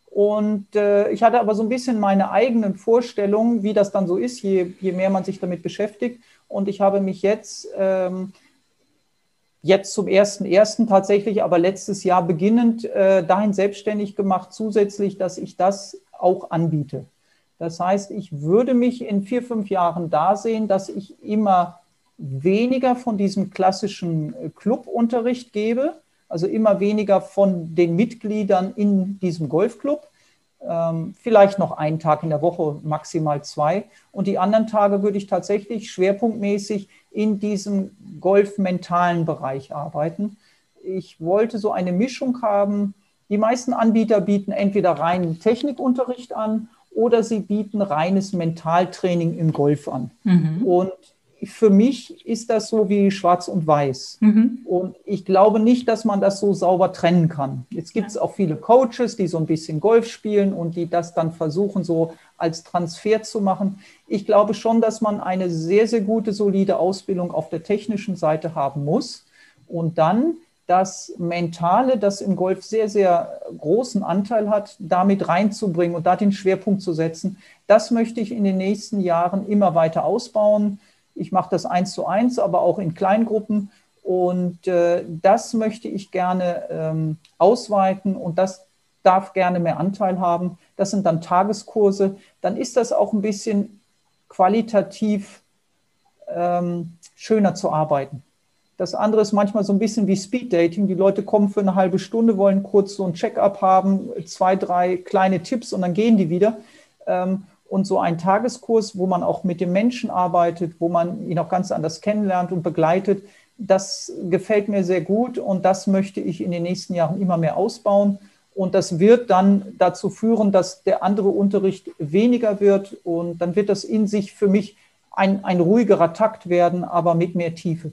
[SPEAKER 2] Und äh, ich hatte aber so ein bisschen meine eigenen Vorstellungen, wie das dann so ist, je, je mehr man sich damit beschäftigt. Und ich habe mich jetzt, ähm, jetzt zum ersten ersten tatsächlich, aber letztes Jahr beginnend äh, dahin selbstständig gemacht, zusätzlich, dass ich das auch anbiete. Das heißt, ich würde mich in vier, fünf Jahren da sehen, dass ich immer weniger von diesem klassischen äh, Clubunterricht gebe, also immer weniger von den Mitgliedern in diesem Golfclub, vielleicht noch einen Tag in der Woche, maximal zwei. Und die anderen Tage würde ich tatsächlich schwerpunktmäßig in diesem golfmentalen Bereich arbeiten. Ich wollte so eine Mischung haben die meisten Anbieter bieten entweder reinen Technikunterricht an oder sie bieten reines Mentaltraining im Golf an. Mhm. Und für mich ist das so wie schwarz und weiß. Mhm. Und ich glaube nicht, dass man das so sauber trennen kann. Jetzt gibt es auch viele Coaches, die so ein bisschen Golf spielen und die das dann versuchen, so als Transfer zu machen. Ich glaube schon, dass man eine sehr, sehr gute, solide Ausbildung auf der technischen Seite haben muss. Und dann das Mentale, das im Golf sehr, sehr großen Anteil hat, damit reinzubringen und da den Schwerpunkt zu setzen. Das möchte ich in den nächsten Jahren immer weiter ausbauen. Ich mache das eins zu eins, aber auch in Kleingruppen. Und äh, das möchte ich gerne ähm, ausweiten und das darf gerne mehr Anteil haben. Das sind dann Tageskurse. Dann ist das auch ein bisschen qualitativ ähm, schöner zu arbeiten. Das andere ist manchmal so ein bisschen wie Speed Dating. Die Leute kommen für eine halbe Stunde, wollen kurz so ein Check-up haben, zwei, drei kleine Tipps und dann gehen die wieder. Ähm, und so ein Tageskurs, wo man auch mit dem Menschen arbeitet, wo man ihn auch ganz anders kennenlernt und begleitet, das gefällt mir sehr gut und das möchte ich in den nächsten Jahren immer mehr ausbauen. Und das wird dann dazu führen, dass der andere Unterricht weniger wird und dann wird das in sich für mich ein, ein ruhigerer Takt werden, aber mit mehr Tiefe.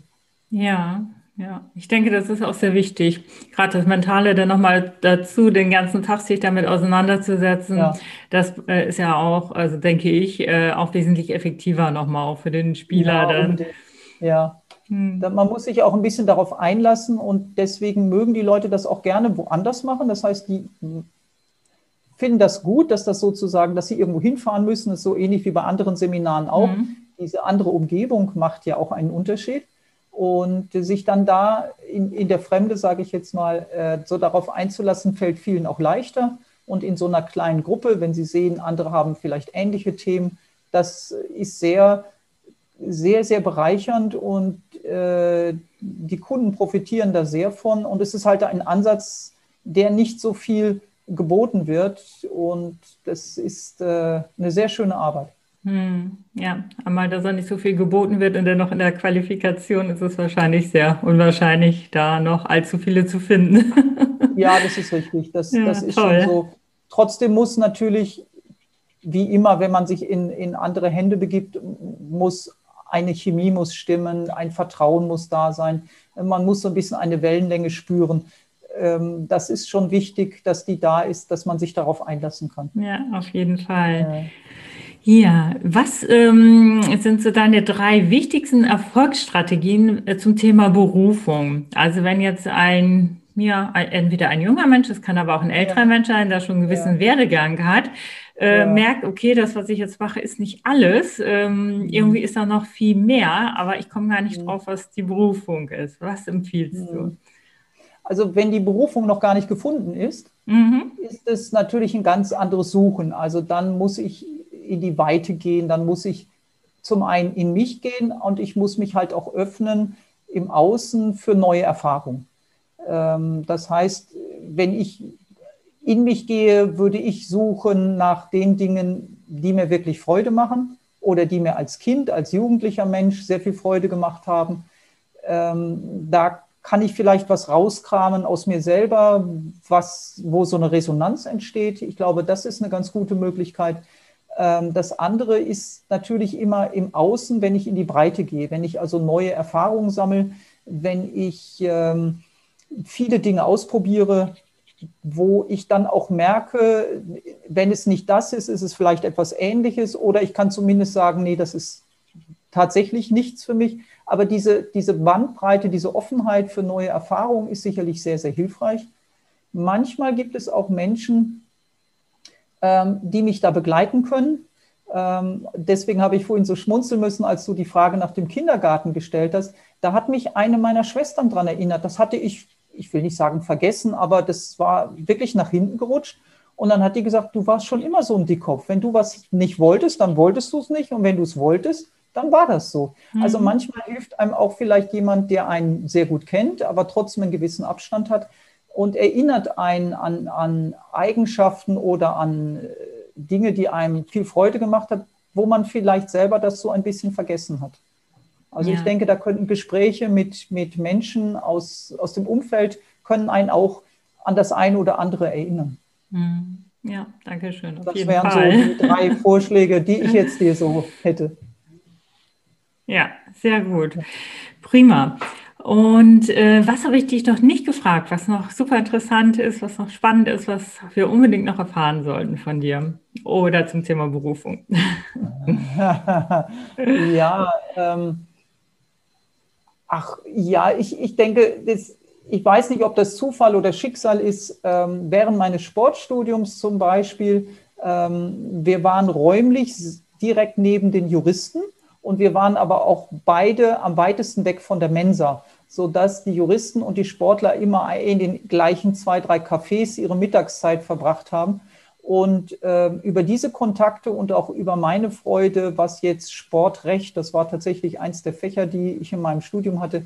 [SPEAKER 1] Ja, ja, ich denke, das ist auch sehr wichtig. Gerade das Mentale dann nochmal dazu, den ganzen Tag sich damit auseinanderzusetzen. Ja. Das äh, ist ja auch, also denke ich, äh, auch wesentlich effektiver nochmal auch für den Spieler
[SPEAKER 2] ja,
[SPEAKER 1] dann.
[SPEAKER 2] ja. Hm. Man muss sich auch ein bisschen darauf einlassen und deswegen mögen die Leute das auch gerne woanders machen. Das heißt, die finden das gut, dass das sozusagen, dass sie irgendwo hinfahren müssen. Das ist so ähnlich wie bei anderen Seminaren auch. Mhm. Diese andere Umgebung macht ja auch einen Unterschied und sich dann da in, in der Fremde, sage ich jetzt mal, äh, so darauf einzulassen, fällt vielen auch leichter. Und in so einer kleinen Gruppe, wenn Sie sehen, andere haben vielleicht ähnliche Themen, das ist sehr, sehr, sehr bereichernd und äh, die Kunden profitieren da sehr von und es ist halt ein Ansatz, der nicht so viel geboten wird und das ist äh, eine sehr schöne Arbeit.
[SPEAKER 1] Hm, ja, einmal, dass er nicht so viel geboten wird und dennoch in der Qualifikation ist es wahrscheinlich sehr unwahrscheinlich, da noch allzu viele zu finden.
[SPEAKER 2] ja, das ist richtig. Das, ja, das ist toll. schon so. Trotzdem muss natürlich, wie immer, wenn man sich in, in andere Hände begibt, muss eine Chemie muss stimmen, ein Vertrauen muss da sein. Man muss so ein bisschen eine Wellenlänge spüren. Ähm, das ist schon wichtig, dass die da ist, dass man sich darauf einlassen kann.
[SPEAKER 1] Ja, auf jeden Fall. Ja, was ähm, sind so deine drei wichtigsten Erfolgsstrategien äh, zum Thema Berufung? Also wenn jetzt ein, ja, entweder ein junger Mensch, das kann aber auch ein älterer ja. Mensch sein, der schon einen gewissen ja. Werdegang hat, äh, ja. merkt, okay, das, was ich jetzt mache, ist nicht alles. Ähm, mhm. Irgendwie ist da noch viel mehr, aber ich komme gar nicht mhm. drauf, was die Berufung ist. Was empfiehlst mhm. du?
[SPEAKER 2] Also wenn die Berufung noch gar nicht gefunden ist, mhm. ist es natürlich ein ganz anderes Suchen. Also dann muss ich in die Weite gehen, dann muss ich zum einen in mich gehen und ich muss mich halt auch öffnen im Außen für neue Erfahrungen. Ähm, das heißt, wenn ich in mich gehe, würde ich suchen nach den Dingen, die mir wirklich Freude machen oder die mir als Kind, als jugendlicher Mensch sehr viel Freude gemacht haben. Ähm, da kann ich vielleicht was rauskramen aus mir selber, was, wo so eine Resonanz entsteht. Ich glaube, das ist eine ganz gute Möglichkeit. Ähm, das andere ist natürlich immer im Außen, wenn ich in die Breite gehe, wenn ich also neue Erfahrungen sammle, wenn ich ähm, viele Dinge ausprobiere, wo ich dann auch merke, wenn es nicht das ist, ist es vielleicht etwas Ähnliches oder ich kann zumindest sagen, nee, das ist tatsächlich nichts für mich. Aber diese, diese Bandbreite, diese Offenheit für neue Erfahrungen ist sicherlich sehr, sehr hilfreich. Manchmal gibt es auch Menschen, die mich da begleiten können. Ähm, deswegen habe ich vorhin so schmunzeln müssen, als du die Frage nach dem Kindergarten gestellt hast. Da hat mich eine meiner Schwestern daran erinnert. Das hatte ich, ich will nicht sagen vergessen, aber das war wirklich nach hinten gerutscht. Und dann hat die gesagt, du warst schon immer so ein Dickkopf. Wenn du was nicht wolltest, dann wolltest du es nicht. Und wenn du es wolltest, dann war das so. Mhm. Also manchmal hilft einem auch vielleicht jemand, der einen sehr gut kennt, aber trotzdem einen gewissen Abstand hat, und erinnert einen an, an Eigenschaften oder an äh, Dinge, die einem viel Freude gemacht hat, wo man vielleicht selber das so ein bisschen vergessen hat. Also ja. ich denke, da könnten Gespräche mit, mit Menschen aus, aus dem Umfeld können einen auch an das eine oder andere erinnern.
[SPEAKER 1] Hm. Ja, danke schön.
[SPEAKER 2] das wären Fall. so die drei Vorschläge, die ich jetzt dir so hätte.
[SPEAKER 1] Ja, sehr gut. Prima. Und äh, was habe ich dich doch nicht gefragt, was noch super interessant ist, was noch spannend ist, was wir unbedingt noch erfahren sollten von dir oder zum Thema Berufung?
[SPEAKER 2] ja, ähm, ach ja, ich, ich denke, das, ich weiß nicht, ob das Zufall oder Schicksal ist. Ähm, während meines Sportstudiums zum Beispiel, ähm, wir waren räumlich direkt neben den Juristen und wir waren aber auch beide am weitesten weg von der Mensa sodass die Juristen und die Sportler immer in den gleichen zwei, drei Cafés ihre Mittagszeit verbracht haben. Und äh, über diese Kontakte und auch über meine Freude, was jetzt Sportrecht, das war tatsächlich eins der Fächer, die ich in meinem Studium hatte,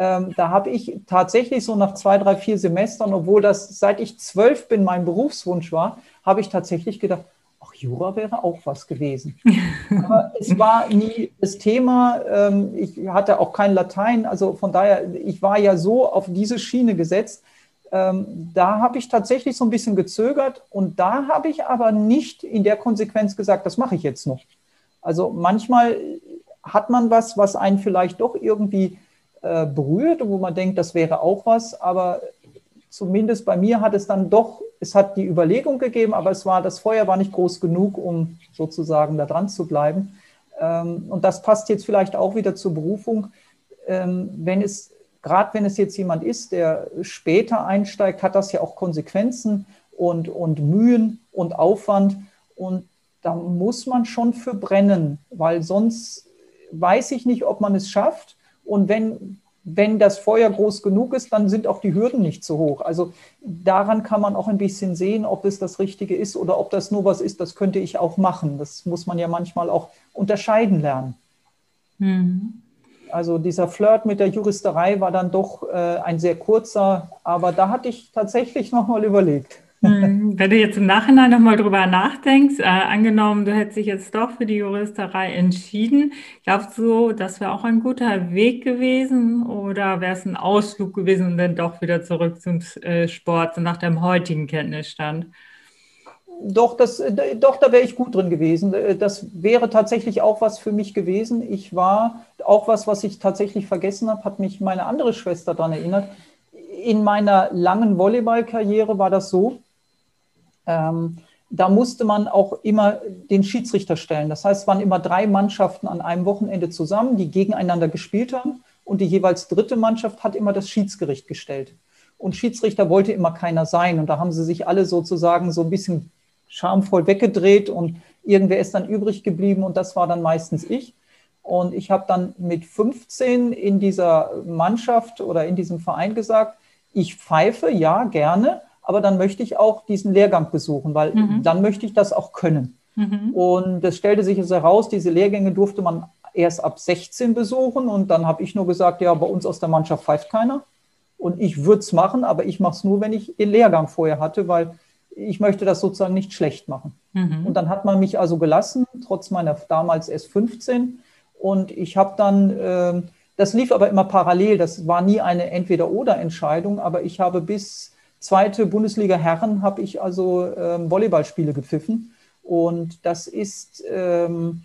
[SPEAKER 2] ähm, da habe ich tatsächlich so nach zwei, drei, vier Semestern, obwohl das seit ich zwölf bin mein Berufswunsch war, habe ich tatsächlich gedacht, ach, Jura wäre auch was gewesen. Aber es war nie das Thema. Ähm, ich hatte auch kein Latein. Also von daher, ich war ja so auf diese Schiene gesetzt. Ähm, da habe ich tatsächlich so ein bisschen gezögert und da habe ich aber nicht in der Konsequenz gesagt, das mache ich jetzt noch. Also manchmal hat man was, was einen vielleicht doch irgendwie äh, berührt und wo man denkt, das wäre auch was, aber zumindest bei mir hat es dann doch, es hat die Überlegung gegeben, aber es war, das Feuer war nicht groß genug, um sozusagen da dran zu bleiben. Ähm, und das passt jetzt vielleicht auch wieder zur Berufung. Ähm, wenn es, gerade wenn es jetzt jemand ist, der später einsteigt, hat das ja auch Konsequenzen und, und Mühen und Aufwand. Und da muss man schon für brennen, weil sonst weiß ich nicht, ob man es schafft. Und wenn wenn das Feuer groß genug ist, dann sind auch die Hürden nicht so hoch. Also daran kann man auch ein bisschen sehen, ob es das Richtige ist oder ob das nur was ist, das könnte ich auch machen. Das muss man ja manchmal auch unterscheiden lernen.
[SPEAKER 1] Mhm.
[SPEAKER 2] Also dieser Flirt mit der Juristerei war dann doch äh, ein sehr kurzer, aber da hatte ich tatsächlich nochmal überlegt.
[SPEAKER 1] Hm, wenn du jetzt im Nachhinein nochmal drüber nachdenkst, äh, angenommen, du hättest dich jetzt doch für die Juristerei entschieden, glaubst du, das wäre auch ein guter Weg gewesen oder wäre es ein Ausflug gewesen und dann doch wieder zurück zum äh, Sport, so nach deinem heutigen Kenntnisstand?
[SPEAKER 2] Doch, das, äh, doch, da wäre ich gut drin gewesen. Äh, das wäre tatsächlich auch was für mich gewesen. Ich war auch was, was ich tatsächlich vergessen habe, hat mich meine andere Schwester daran erinnert. In meiner langen Volleyballkarriere war das so, ähm, da musste man auch immer den Schiedsrichter stellen. Das heißt, es waren immer drei Mannschaften an einem Wochenende zusammen, die gegeneinander gespielt haben. Und die jeweils dritte Mannschaft hat immer das Schiedsgericht gestellt. Und Schiedsrichter wollte immer keiner sein. Und da haben sie sich alle sozusagen so ein bisschen schamvoll weggedreht und irgendwer ist dann übrig geblieben und das war dann meistens ich. Und ich habe dann mit 15 in dieser Mannschaft oder in diesem Verein gesagt, ich pfeife, ja, gerne, aber dann möchte ich auch diesen Lehrgang besuchen, weil mhm. dann möchte ich das auch können. Mhm. Und es stellte sich also heraus, diese Lehrgänge durfte man erst ab 16 besuchen und dann habe ich nur gesagt, ja, bei uns aus der Mannschaft pfeift keiner und ich würde es machen, aber ich mache es nur, wenn ich den Lehrgang vorher hatte, weil ich möchte das sozusagen nicht schlecht machen. Mhm. Und dann hat man mich also gelassen, trotz meiner damals erst 15 und ich habe dann, äh, das lief aber immer parallel, das war nie eine Entweder-Oder-Entscheidung, aber ich habe bis zweite Bundesliga Herren habe ich also ähm, Volleyballspiele gepfiffen. Und das ist, ähm,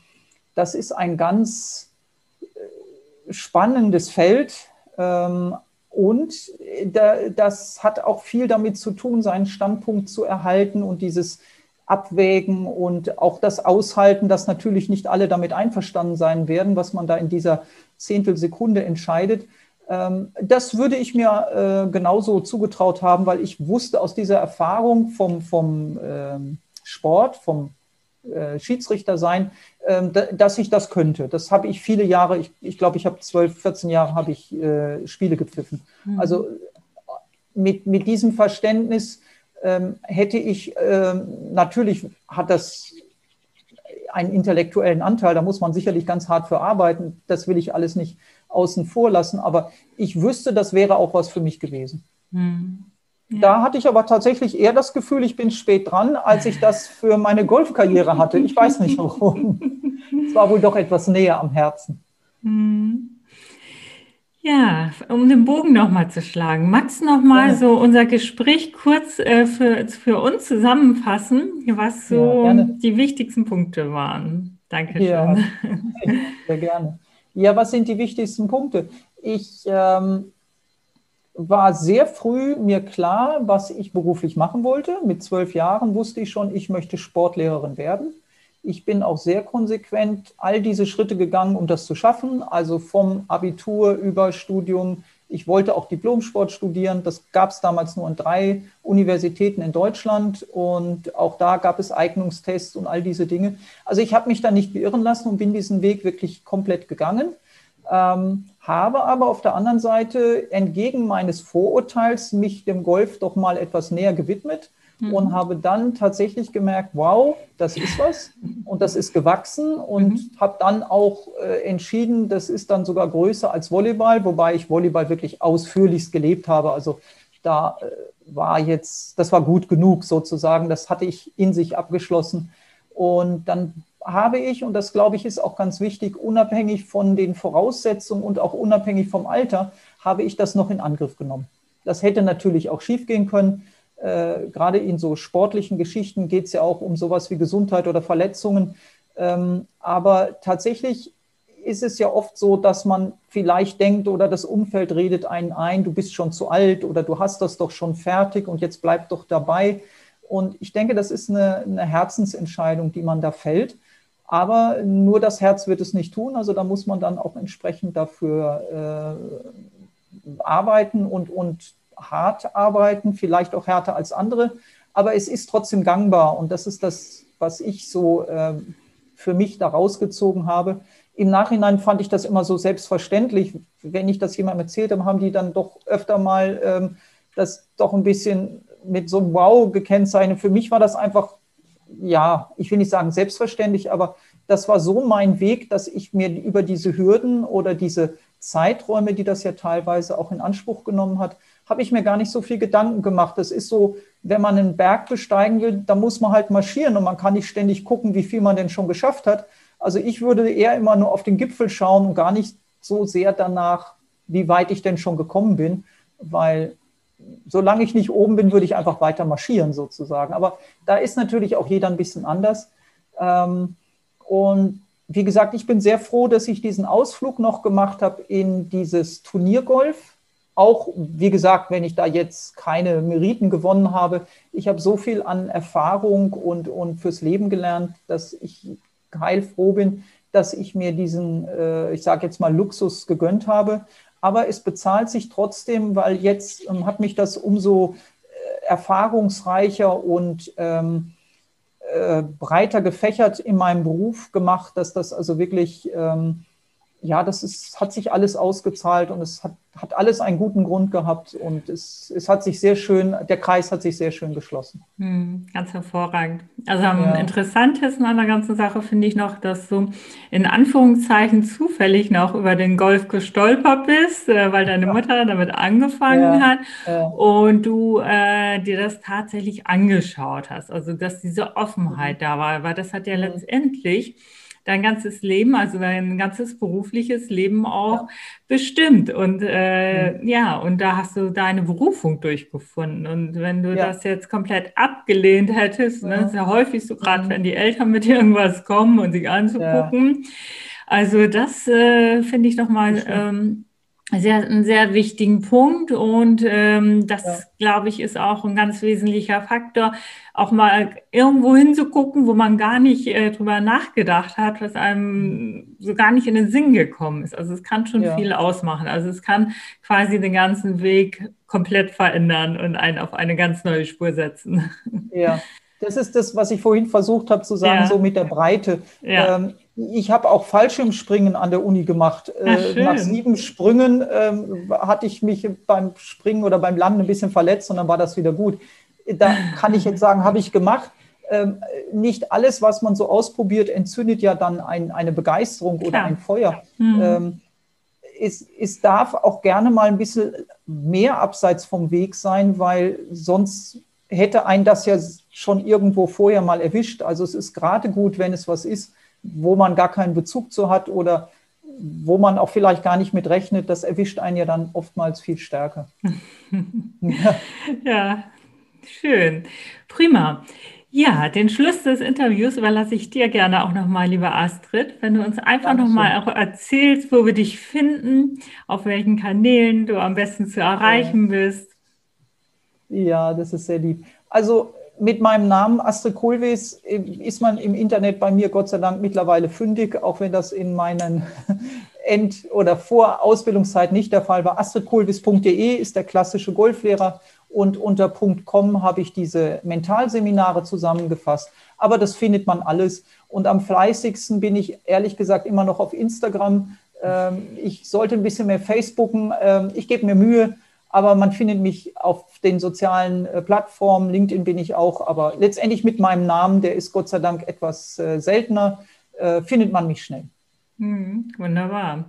[SPEAKER 2] das ist ein ganz äh, spannendes Feld. Ähm, und da, das hat auch viel damit zu tun, seinen Standpunkt zu erhalten und dieses Abwägen und auch das Aushalten, dass natürlich nicht alle damit einverstanden sein werden, was man da in dieser Zehntelsekunde entscheidet. Ähm, das würde ich mir äh, genauso zugetraut haben, weil ich wusste aus dieser Erfahrung vom, vom ähm, Sport, vom äh, Schiedsrichter sein, ähm, dass ich das könnte. Das habe ich viele Jahre, ich, ich glaube, ich habe 12, 14 Jahre habe ich äh, Spiele gepfiffen. Mhm. Also mit, mit diesem Verständnis hätte ich, natürlich hat das einen intellektuellen Anteil, da muss man sicherlich ganz hart für arbeiten, das will ich alles nicht außen vor lassen. Aber ich wüsste, das wäre auch was für mich gewesen. Hm. Ja. Da hatte ich aber tatsächlich eher das Gefühl, ich bin spät dran, als ich das für meine Golfkarriere hatte. Ich weiß nicht warum. Es war wohl doch etwas näher am Herzen. Hm.
[SPEAKER 1] Ja, um den Bogen nochmal zu schlagen. Magst du nochmal ja. so unser Gespräch kurz äh, für, für uns zusammenfassen, was so ja, die wichtigsten Punkte waren? Dankeschön. Ja,
[SPEAKER 2] sehr gerne. Ja, was sind die wichtigsten Punkte? Ich ähm, war sehr früh mir klar, was ich beruflich machen wollte. Mit zwölf Jahren wusste ich schon, ich möchte Sportlehrerin werden. Ich bin auch sehr konsequent all diese Schritte gegangen, um das zu schaffen. Also vom Abitur über Studium. Ich wollte auch Diplomsport studieren. Das gab es damals nur in drei Universitäten in Deutschland. Und auch da gab es Eignungstests und all diese Dinge. Also ich habe mich da nicht beirren lassen und bin diesen Weg wirklich komplett gegangen. Ähm, habe aber auf der anderen Seite entgegen meines Vorurteils mich dem Golf doch mal etwas näher gewidmet mhm. und habe dann tatsächlich gemerkt, wow, das ist was und das ist gewachsen und mhm. habe dann auch äh, entschieden, das ist dann sogar größer als Volleyball, wobei ich Volleyball wirklich ausführlichst gelebt habe. Also da äh, war jetzt, das war gut genug sozusagen, das hatte ich in sich abgeschlossen. Und dann habe ich, und das glaube ich ist auch ganz wichtig, unabhängig von den Voraussetzungen und auch unabhängig vom Alter, habe ich das noch in Angriff genommen. Das hätte natürlich auch schiefgehen können. Äh, gerade in so sportlichen Geschichten geht es ja auch um sowas wie Gesundheit oder Verletzungen. Ähm, aber tatsächlich ist es ja oft so, dass man vielleicht denkt oder das Umfeld redet einen ein, du bist schon zu alt oder du hast das doch schon fertig und jetzt bleib doch dabei. Und ich denke, das ist eine, eine Herzensentscheidung, die man da fällt. Aber nur das Herz wird es nicht tun. Also da muss man dann auch entsprechend dafür äh, arbeiten und, und hart arbeiten, vielleicht auch härter als andere. Aber es ist trotzdem gangbar und das ist das, was ich so äh, für mich da rausgezogen habe. Im Nachhinein fand ich das immer so selbstverständlich. Wenn ich das jemandem erzählt habe, haben die dann doch öfter mal ähm, das doch ein bisschen mit so einem Wow gekennzeichnet. Für mich war das einfach ja, ich will nicht sagen selbstverständlich, aber das war so mein Weg, dass ich mir über diese Hürden oder diese Zeiträume, die das ja teilweise auch in Anspruch genommen hat, habe ich mir gar nicht so viel Gedanken gemacht. Das ist so, wenn man einen Berg besteigen will, da muss man halt marschieren und man kann nicht ständig gucken, wie viel man denn schon geschafft hat. Also ich würde eher immer nur auf den Gipfel schauen und gar nicht so sehr danach, wie weit ich denn schon gekommen bin, weil solange ich nicht oben bin, würde ich einfach weiter marschieren sozusagen. Aber da ist natürlich auch jeder ein bisschen anders. Ähm, und wie gesagt, ich bin sehr froh, dass ich diesen Ausflug noch gemacht habe in dieses Turniergolf. Auch, wie gesagt, wenn ich da jetzt keine Meriten gewonnen habe, ich habe so viel an Erfahrung und, und fürs Leben gelernt, dass ich heilfroh bin, dass ich mir diesen, äh, ich sage jetzt mal, Luxus gegönnt habe aber es bezahlt sich trotzdem, weil jetzt ähm, hat mich das umso äh, erfahrungsreicher und ähm, äh, breiter gefächert in meinem Beruf gemacht, dass das also wirklich ähm, ja, das ist, hat sich alles ausgezahlt und es hat, hat alles einen guten Grund gehabt und es, es hat sich sehr schön, der Kreis hat sich sehr schön geschlossen.
[SPEAKER 1] Hm, ganz hervorragend. Also am ja. interessantesten an der ganzen Sache finde ich noch, dass du in Anführungszeichen zufällig noch über den Golf gestolpert bist, äh, weil deine Mutter damit angefangen ja. hat ja. und du äh, dir das tatsächlich angeschaut hast. Also dass diese Offenheit mhm. da war, weil das hat ja mhm. letztendlich dein ganzes Leben, also dein ganzes berufliches Leben auch ja. bestimmt. Und äh, mhm. ja, und da hast du deine Berufung durchgefunden. Und wenn du ja. das jetzt komplett abgelehnt hättest, ne, ja. ne, ist ja häufig so, gerade mhm. wenn die Eltern mit irgendwas kommen und sich anzugucken. Also das äh, finde ich nochmal ähm, sehr, einen sehr wichtigen Punkt und ähm, das, ja. glaube ich, ist auch ein ganz wesentlicher Faktor, auch mal irgendwo hinzugucken, wo man gar nicht äh, drüber nachgedacht hat, was einem so gar nicht in den Sinn gekommen ist. Also es kann schon ja. viel ausmachen. Also es kann quasi den ganzen Weg komplett verändern und einen auf eine ganz neue Spur setzen.
[SPEAKER 2] Ja, das ist das, was ich vorhin versucht habe zu sagen, ja. so mit der Breite. Ja. Ähm, ich habe auch Fallschirmspringen an der Uni gemacht. Ach, äh, Nach sieben Sprüngen ähm, hatte ich mich beim Springen oder beim Landen ein bisschen verletzt und dann war das wieder gut. Da kann ich jetzt sagen, habe ich gemacht. Ähm, nicht alles, was man so ausprobiert, entzündet ja dann ein, eine Begeisterung Klar. oder ein Feuer. Mhm. Ähm, es, es darf auch gerne mal ein bisschen mehr abseits vom Weg sein, weil sonst hätte ein das ja schon irgendwo vorher mal erwischt. Also es ist gerade gut, wenn es was ist, wo man gar keinen Bezug zu hat oder wo man auch vielleicht gar nicht mit rechnet, das erwischt einen ja dann oftmals viel stärker.
[SPEAKER 1] ja. ja, schön. Prima. Ja, den Schluss des Interviews überlasse ich dir gerne auch nochmal, liebe Astrid, wenn du uns einfach nochmal erzählst, wo wir dich finden, auf welchen Kanälen du am besten zu erreichen bist.
[SPEAKER 2] Ja, das ist sehr lieb. Also mit meinem Namen Astrid Kohlwees ist man im Internet bei mir Gott sei Dank mittlerweile fündig, auch wenn das in meinen End- oder Vor-Ausbildungszeit nicht der Fall war. astridkohlwees.de ist der klassische Golflehrer und unter .com habe ich diese Mentalseminare zusammengefasst. Aber das findet man alles. Und am fleißigsten bin ich ehrlich gesagt immer noch auf Instagram. Ähm, ich sollte ein bisschen mehr Facebooken. Ähm, ich gebe mir Mühe aber man findet mich auf den sozialen äh, Plattformen, LinkedIn bin ich auch, aber letztendlich mit meinem Namen, der ist Gott sei Dank etwas äh, seltener, äh, findet man mich schnell.
[SPEAKER 1] Hm, wunderbar.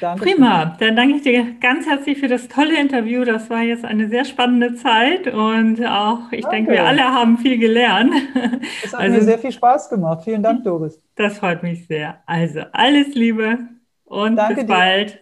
[SPEAKER 1] Danke Prima, dann danke ich dir ganz herzlich für das tolle Interview. Das war jetzt eine sehr spannende Zeit und auch, ich danke. denke, wir alle haben viel gelernt.
[SPEAKER 2] Es hat also, mir sehr viel Spaß gemacht. Vielen Dank, Doris.
[SPEAKER 1] Das freut mich sehr. Also alles Liebe und danke bis bald.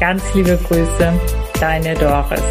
[SPEAKER 1] Ganz liebe Grüße, deine Doris.